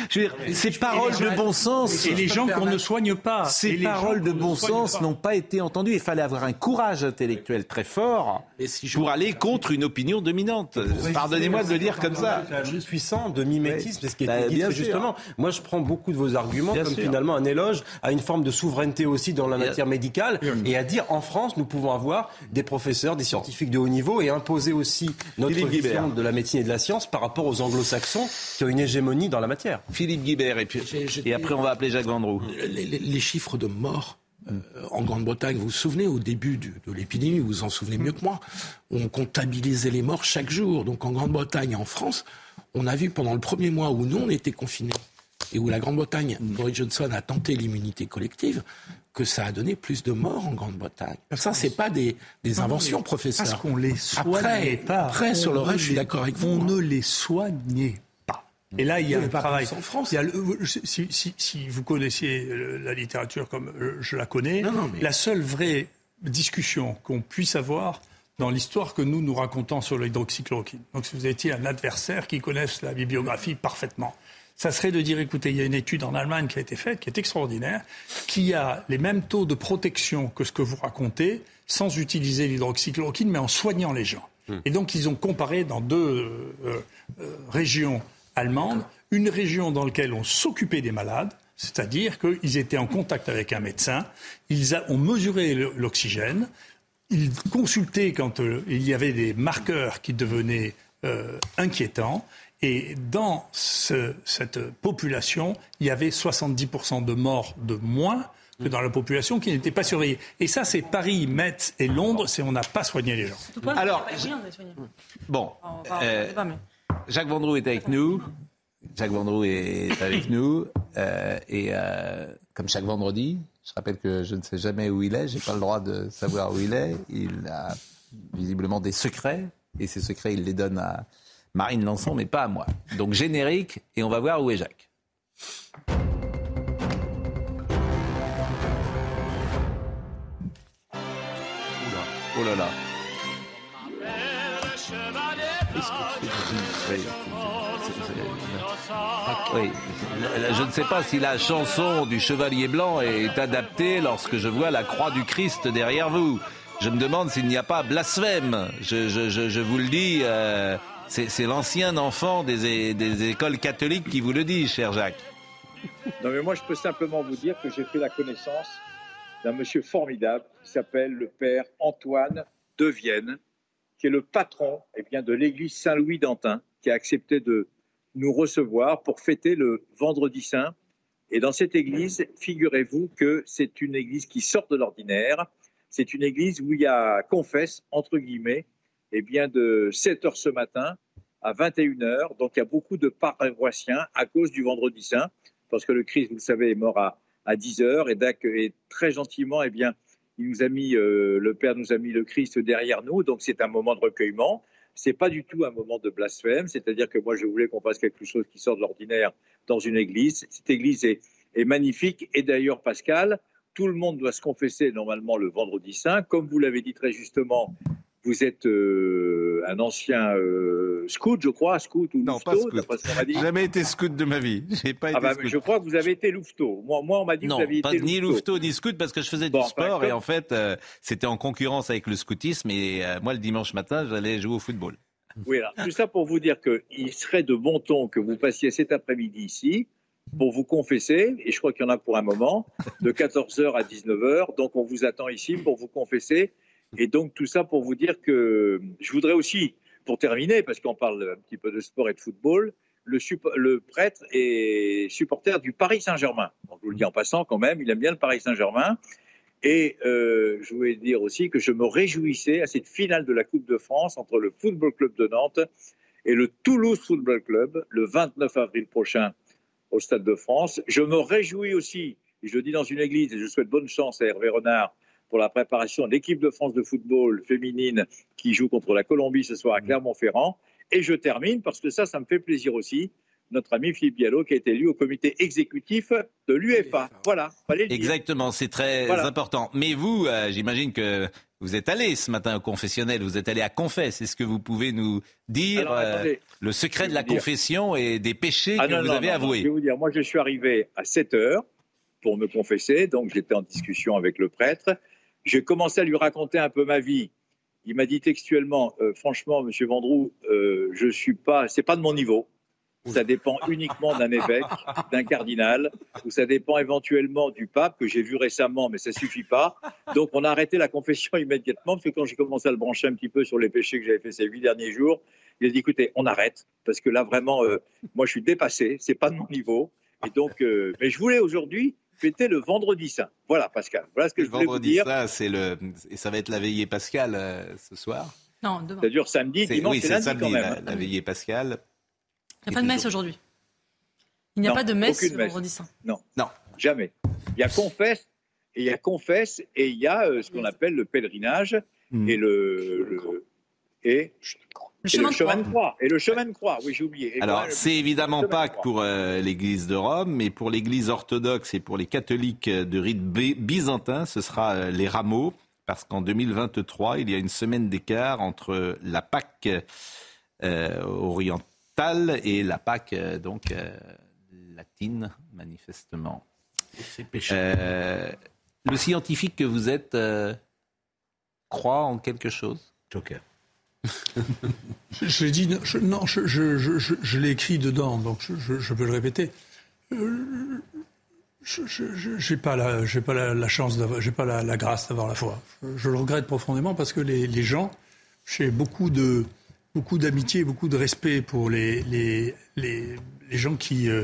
Je veux dire, ces paroles de bon sens. Et les gens qu'on ne soigne pas. Ces paroles de bon sens n'ont pas été entendues. Il fallait avoir un courage intellectuel très fort pour aller contre une opinion dominante. Pardonnez-moi de le dire comme ça. Je suis sans de mimétisme, c'est ce qui est bah, dit justement. Moi, je prends beaucoup de vos arguments comme finalement un éloge à une forme de souveraineté aussi dans la matière médicale et à dire en France, nous pouvons avoir des professeurs, des scientifiques de haut niveau et imposer aussi notre vision de la médecine et de la science par rapport aux anglo-saxons qui ont une hégémonie dans la matière. Philippe Guibert, et, puis, et après on va appeler Jacques Vendroux. Les, chiffres de morts euh, en Grande-Bretagne, vous vous souvenez, au début de l'épidémie, vous vous en souvenez mieux que moi, on comptabilisait les morts chaque jour. Donc en Grande-Bretagne et en France, on a vu pendant le premier mois où nous, on était confinés et où la Grande-Bretagne, Boris Johnson a tenté l'immunité collective, que ça a donné plus de morts en Grande-Bretagne. Ça, c'est pas des, des inventions, professeur. Parce qu'on les soignait pas. Après, sur le reste, je suis d'accord avec vous. On ne les soignait pas. Et là, il y a un travail. En France. si, si, si, vous connaissiez la littérature comme je la connais, la seule vraie discussion qu'on puisse avoir dans l'histoire que nous nous racontons sur l'hydroxychloroquine. Donc, si vous étiez un adversaire qui connaisse la bibliographie parfaitement, ça serait de dire, écoutez, il y a une étude en Allemagne qui a été faite, qui est extraordinaire, qui a les mêmes taux de protection que ce que vous racontez, sans utiliser l'hydroxychloroquine, mais en soignant les gens. Hmm. Et donc, ils ont comparé dans deux euh, euh, régions allemandes, une région dans laquelle on s'occupait des malades, c'est-à-dire qu'ils étaient en contact avec un médecin, ils ont mesuré l'oxygène, ils consultaient quand euh, il y avait des marqueurs qui devenaient inquiétants, et dans cette population, il y avait 70% de morts de moins que dans la population qui n'était pas surveillée. Et ça, c'est Paris, Metz et Londres, c'est on n'a pas soigné les gens. Alors, bon, euh, Jacques Vendroux est avec nous. Jacques Vendroux est avec nous. Euh, et euh, comme chaque vendredi, je rappelle que je ne sais jamais où il est, j'ai pas le droit de savoir où il est. Il a visiblement des secrets, et ces secrets, il les donne à Marine Lançon, mais pas à moi. Donc générique, et on va voir où est Jacques. Oh là là. Oui. Je ne sais pas si la chanson du Chevalier Blanc est adaptée lorsque je vois la croix du Christ derrière vous. Je me demande s'il n'y a pas blasphème. Je, vous le dis, euh, c'est l'ancien enfant des, écoles catholiques qui vous le dit, cher Jacques. Non, mais moi, je peux simplement vous dire que j'ai fait la connaissance d'un monsieur formidable qui s'appelle le père Antoine de Vienne, qui est le patron eh bien, de l'église Saint-Louis d'Antin, qui a accepté de nous recevoir pour fêter le vendredi saint. Et dans cette église, figurez-vous que c'est une église qui sort de l'ordinaire. C'est une église où il y a confesse, entre guillemets, eh bien, de 7 heures ce matin à 21 heures. Donc il y a beaucoup de paroissiens à cause du vendredi saint, parce que le Christ, vous le savez, est mort à, à 10 heures. Et, et très gentiment, eh bien, il nous a mis, euh, le Père nous a mis le Christ derrière nous. Donc c'est un moment de recueillement. C'est pas du tout un moment de blasphème. C'est-à-dire que moi, je voulais qu'on fasse quelque chose qui sort de l'ordinaire dans une église. Cette église est, est magnifique. Et d'ailleurs, Pascal, tout le monde doit se confesser normalement le vendredi saint. Comme vous l'avez dit très justement, vous êtes euh, un ancien euh, scout, je crois, scout ou non, louveteau, pas scout. J'ai jamais été scout de ma vie. <laughs> J'ai pas ah été bah, scout. Je crois que vous avez été louveteau. Moi, moi on m'a dit non, que vous aviez pas été ni louveteau ni scout parce que je faisais Bon, du sport et en fait euh, c'était en concurrence avec le scoutisme et euh, moi le dimanche matin j'allais jouer au football. Oui, alors, tout ça pour vous dire qu'il serait de bon ton que vous passiez cet après-midi ici pour vous confesser, et je crois qu'il y en a pour un moment, de 14h à 19h. Donc on vous attend ici pour vous confesser. Et donc tout ça pour vous dire que je voudrais aussi, pour terminer, parce qu'on parle un petit peu de sport et de football, le, prêtre est supporter du Paris Saint-Germain. Donc, je vous le dis en passant quand même, il aime bien le Paris Saint-Germain. Et euh, je voulais dire aussi que je me réjouissais à cette finale de la Coupe de France entre le Football Club de Nantes et le Toulouse Football Club le 29 avril prochain au Stade de France. Je me réjouis aussi, et je le dis dans une église, et je souhaite bonne chance à Hervé Renard pour la préparation de l'équipe de France de football féminine qui joue contre la Colombie ce soir à Clermont-Ferrand. Et je termine parce que ça, ça me fait plaisir aussi. Notre ami Philippe Diallo qui a été élu au comité exécutif de l'UEFA. Voilà, fallait le dire. Exactement, c'est très Voilà. important. Mais vous, euh, j'imagine que vous êtes allé ce matin au confessionnel, vous êtes allé à Confesse. Est-ce que vous pouvez nous dire Alors, euh, le secret de la confession et des péchés Ah que non, vous non, avez non, non, avoués Je vais vous dire, moi je suis arrivé à 7 heures pour me confesser, donc j'étais en discussion avec le prêtre. J'ai commencé à lui raconter un peu ma vie. Il m'a dit textuellement, euh, franchement, Monsieur Vendroux, euh, je suis pas, c'est pas de mon niveau. Ça dépend uniquement d'un évêque, d'un cardinal, ou ça dépend éventuellement du pape que j'ai vu récemment, mais ça suffit pas. Donc on a arrêté la confession <laughs> immédiatement parce que quand j'ai commencé à le brancher un petit peu sur les péchés que j'avais fait ces huit derniers jours, il a dit écoutez, on arrête parce que là vraiment, euh, moi je suis dépassé, c'est pas de mon niveau. Et donc, euh, mais je voulais aujourd'hui fêter le vendredi saint. Voilà, Pascal. Voilà ce que Le je voulais vous vendredi, dire. ça, c'est le, et ça va être la veillée pascale euh, ce soir. Non, demain. Ça dure samedi, C'est- dimanche oui, et c'est lundi samedi quand même. la, hein. la veillée pascale. Il n'y a pas de messe aujourd'hui. Il n'y a Non, pas de messe le messe. vendredi saint. Non, non, jamais. Il y a confesse et il y a confesse et il y a euh, ce qu'on appelle le pèlerinage Hmm. et le, le- et, Le et chemin le de chemin croix. de croix et le chemin de croix. Oui, j'ai oublié. Et Alors, voilà, c'est évidemment Pâques pour euh, l'Église de Rome, mais pour l'Église orthodoxe et pour les catholiques de rite byzantin, ce sera euh, les rameaux, parce qu'en 2023, il y a une semaine d'écart entre la Pâque euh, orientale et la Pâque euh, donc euh, latine, manifestement. Euh, le scientifique que vous êtes euh, croit en quelque chose? Joker. Je, <laughs> je l'ai dit, non, je, l'ai écrit dedans, donc je, peux le répéter. Euh, je n'ai pas la, pas la, la chance j'ai pas la, grâce d'avoir la foi. Je, le regrette profondément parce que les, gens, j'ai beaucoup de, beaucoup d'amitié, beaucoup de respect pour les, gens qui, euh,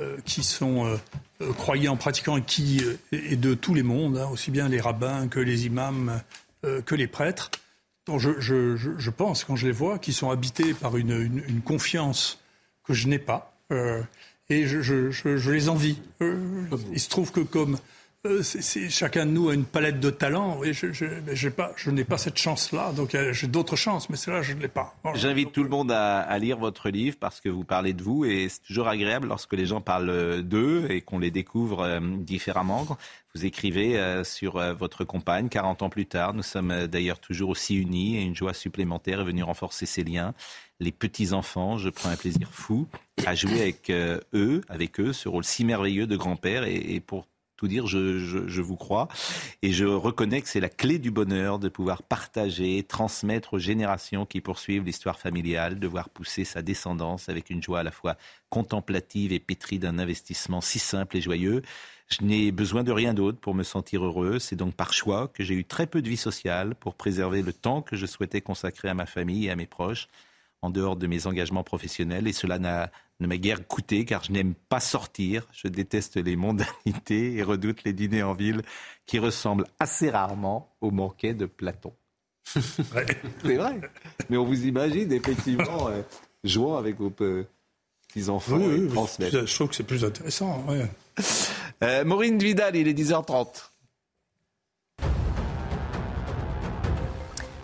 euh, sont euh, croyants, pratiquants et de tous les mondes, hein, aussi bien les rabbins que les imams, que les prêtres. Je, pense, quand je les vois, qu'ils sont habités par une, confiance que je n'ai pas. Euh, et je les envie. Euh, il se trouve que comme euh, chacun de nous a une palette de talents, je, n'ai pas cette chance-là. Donc euh, j'ai d'autres chances, mais celle-là, je ne l'ai pas. J'invite tout le monde à, lire votre livre parce que vous parlez de vous et c'est toujours agréable lorsque les gens parlent euh, d'eux et qu'on les découvre différemment. Vous écrivez sur votre compagne 40 ans plus tard. Nous sommes d'ailleurs toujours aussi unis et une joie supplémentaire est venue renforcer ces liens. Les petits-enfants, je prends un plaisir fou à jouer avec eux, avec eux, ce rôle si merveilleux de grand-père et pour tout dire, je, je, vous crois. Et je reconnais que c'est la clé du bonheur de pouvoir partager, transmettre aux générations qui poursuivent l'histoire familiale, de voir pousser sa descendance avec une joie à la fois contemplative et pétrie d'un investissement si simple et joyeux. Je n'ai besoin de rien d'autre pour me sentir heureux. C'est donc par choix que j'ai eu très peu de vie sociale pour préserver le temps que je souhaitais consacrer à ma famille et à mes proches en dehors de mes engagements professionnels. Et cela ne m'a guère coûté car je n'aime pas sortir. Je déteste les mondanités et redoute les dîners en ville qui ressemblent assez rarement au banquet de Platon. <laughs> C'est vrai. Mais on vous imagine effectivement euh, jouant avec vos petits-enfants oui, Je trouve que c'est plus intéressant. Euh, Maureen Vidal, il est 10h30.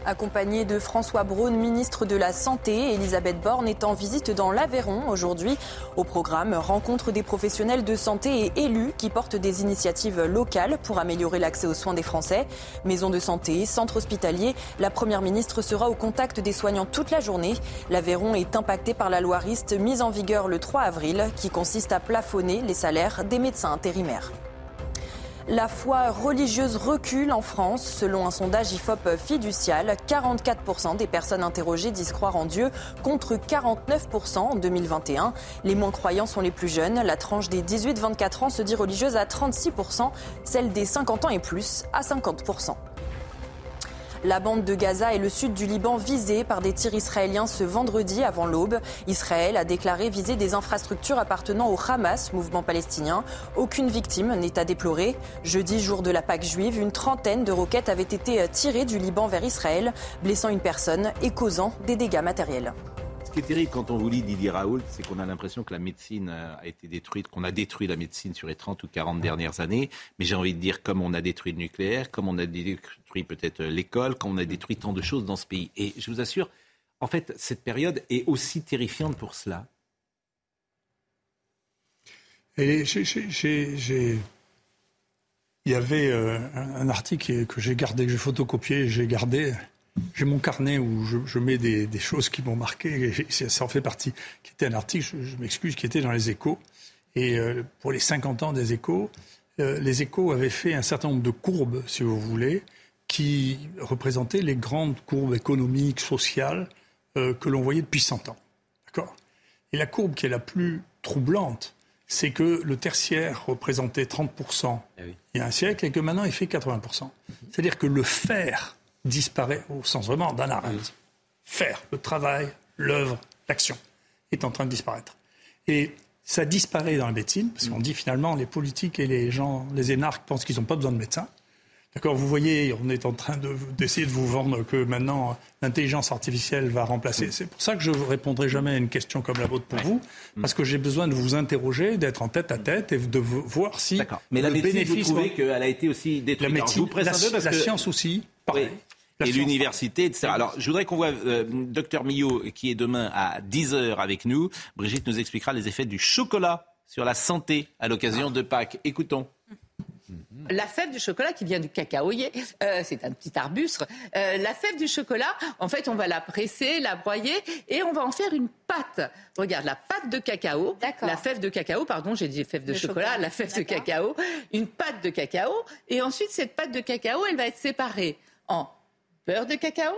Accompagnée de François Braun, ministre de la Santé, Elisabeth Borne est en visite dans l'Aveyron aujourd'hui. Au programme, rencontre des professionnels de santé et élus qui portent des initiatives locales pour améliorer l'accès aux soins des Français. Maison de santé, centre hospitalier, la Première ministre sera au contact des soignants toute la journée. L'Aveyron est impacté par la loi RIST mise en vigueur le 3 avril qui consiste à plafonner les salaires des médecins intérimaires. La foi religieuse recule en France. Selon un sondage IFOP fiducial, 44% des personnes interrogées disent croire en Dieu contre 49% en 2021. Les moins croyants sont les plus jeunes. La tranche des 18-24 ans se dit religieuse à 36%, celle des 50 ans et plus à 50%. La bande de Gaza et le sud du Liban visés par des tirs israéliens ce vendredi avant l'aube. Israël a déclaré viser des infrastructures appartenant au Hamas, mouvement palestinien. Aucune victime n'est à déplorer. Jeudi, jour de la Pâque juive, une trentaine de roquettes avaient été tirées du Liban vers Israël, blessant une personne et causant des dégâts matériels qui est terrible quand on vous lit Didier Raoult, c'est qu'on a l'impression que la médecine euh, a été détruite, qu'on a détruit la médecine sur les 30 ou 40 dernières années. Mais j'ai envie de dire, comme on a détruit le nucléaire, comme on a détruit peut-être euh, l'école, comme on a détruit tant de choses dans ce pays. Et je vous assure, en fait, cette période est aussi terrifiante pour cela. Et. Il y avait euh, un article que j'ai gardé, que j'ai photocopié, j'ai gardé j'ai mon carnet où je, mets des, choses qui m'ont marqué, et ça en fait partie, qui était un article, je, m'excuse, qui était dans les échos. Et euh, pour les 50 ans des échos, euh, les échos avaient fait un certain nombre de courbes, si vous voulez, qui représentaient les grandes courbes économiques, sociales euh, que l'on voyait depuis 100 ans. D'accord? Et la courbe qui est la plus troublante, c'est que le tertiaire représentait 30% eh il y a un siècle et que maintenant il fait 80%. C'est-à-dire que le fer disparaît au sens vraiment d'un arrêt. Faire, le travail, l'œuvre, l'action est en train de disparaître. Et ça disparaît dans la médecine, parce qu'on dit finalement les politiques et les gens, les énarques pensent qu'ils n'ont pas besoin de médecins. D'accord, vous voyez, on est en train d'essayer de, vous vendre que maintenant l'intelligence artificielle va remplacer. C'est pour ça que je ne répondrai jamais à une question comme la vôtre pour vous, parce que j'ai besoin de vous interroger, d'être en tête à tête et de voir si. D'accord. Mais la médecine, bénéfice, vous trouvez qu'elle a été aussi détruite. La médecine, la, science aussi, pareil et l'université, etc. Alors, je voudrais qu'on voit euh, docteur Millot, qui est demain à 10h avec nous. Brigitte nous expliquera les effets du chocolat sur la santé à l'occasion de Pâques. Écoutons. La fève du chocolat qui vient du cacaoyer, euh, c'est un petit arbuste. Euh, la fève du chocolat, en fait, on va la presser, la broyer et on va en faire une pâte. Regarde, la pâte de cacao, la fève de cacao, pardon, j'ai dit fève de chocolat, chocolat, la fève de cacao, une pâte de cacao. Et ensuite, cette pâte de cacao, elle va être séparée en beurre de cacao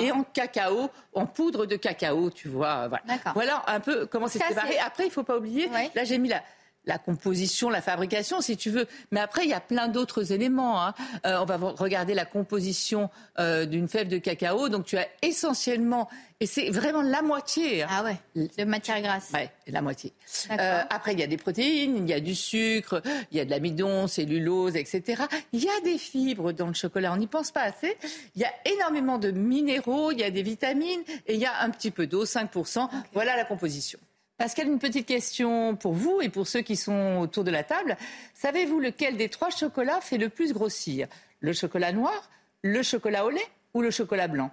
et en cacao, en poudre de cacao, tu vois. Voilà, voilà un peu comment c'est séparé. Après, il faut pas oublier, là j'ai mis la, la composition, la fabrication, si tu veux. Mais après, il y a plein d'autres éléments. Hein. Euh, on va regarder la composition euh, d'une fève de cacao. Donc, tu as essentiellement, et c'est vraiment la moitié. Hein. Ah ouais, de matière grasse. Ouais, la moitié. Euh, après, il y a des protéines, il y a du sucre, il y a de l'amidon, cellulose, etc. Il y a des fibres dans le chocolat. On n'y pense pas assez. Il y a énormément de minéraux, il y a des vitamines et il y a un petit peu d'eau, 5%. Voilà la composition. Pascal, une petite question pour vous et pour ceux qui sont autour de la table. Savez-vous lequel des trois chocolats fait le plus grossir? Le chocolat noir, le chocolat au lait ou le chocolat blanc?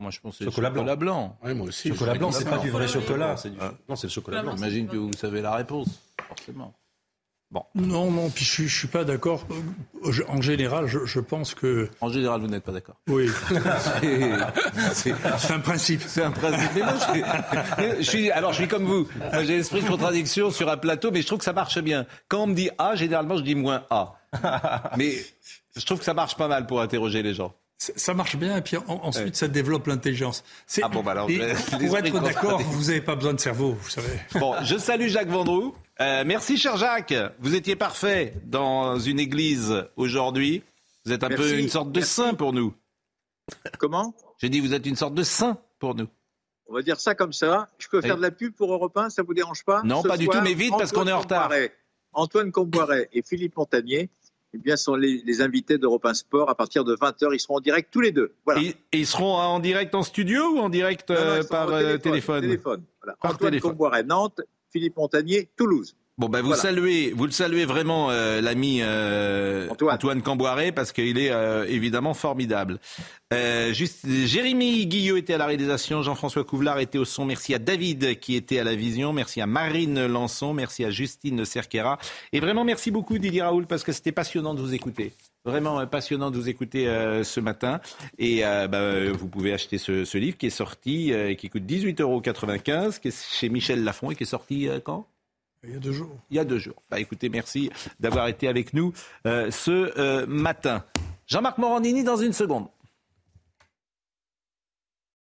Moi, je pense que c'est chocolat, chocolat blanc. Oui, moi aussi. Chocolat blanc, c'est pas du vrai chocolat. Non, c'est le chocolat blanc. J'imagine que vous savez la réponse, forcément. Bon. Non, non, puis je ne suis pas d'accord. En général, je, je, pense que... En général, vous n'êtes pas d'accord Oui. <laughs> c'est un principe. C'est un principe. Mais moi, je, je, suis, alors, je suis comme vous. J'ai l'esprit de contradiction sur un plateau, mais je trouve que ça marche bien. Quand on me dit A, généralement, je dis moins A. Mais je trouve que ça marche pas mal pour interroger les gens. Ça marche bien, et puis ensuite, ça développe l'intelligence. Ah bon, bah alors, et, pour être d'accord, vous n'avez pas besoin de cerveau, vous savez. Bon, je salue Jacques Vendroux. Euh, merci, cher Jacques. Vous étiez parfait dans une église aujourd'hui. Vous êtes un merci, peu une sorte de merci. saint pour nous. Comment? J'ai dit, vous êtes une sorte de saint pour nous. On va dire ça comme ça. Je peux faire de la pub pour Europe 1, ça vous dérange pas? Non, Ce pas du tout, mais vite, parce qu'on est en retard. Comboiret- Antoine Comboiret et Philippe Montagnier eh bien, sont les, les invités d'Europe 1 Sport. À partir de 20h, ils seront en direct tous les deux. Voilà. Et, et ils seront en direct en studio ou en direct Non, non, euh, par euh, téléphone. téléphone, téléphone. Voilà. Par Antoine téléphone. Comboiret, Nantes. Philippe Montagnier, Toulouse. Bon, ben vous Voilà. saluez, vous le saluez vraiment, euh, l'ami euh, Antoine. Camboiré, parce qu'il est euh, évidemment formidable. Euh, juste, Jérémy Guillot était à la réalisation, Jean-François Couvlar était au son. Merci à David qui était à la vision. Merci à Marine Lançon. Merci à Justine Cerquera. Et vraiment, merci beaucoup Didier Raoul, parce que c'était passionnant de vous écouter. Vraiment euh, passionnant de vous écouter euh, ce matin. Et euh, bah, euh, vous pouvez acheter ce, ce livre qui est sorti euh, et qui coûte 18,95 euros, qui est chez Michel Lafon et qui est sorti euh, quand? Il y a deux jours. il y a deux jours. Bah, écoutez, merci d'avoir été avec nous euh, ce euh, matin. Jean-Marc Morandini dans une seconde.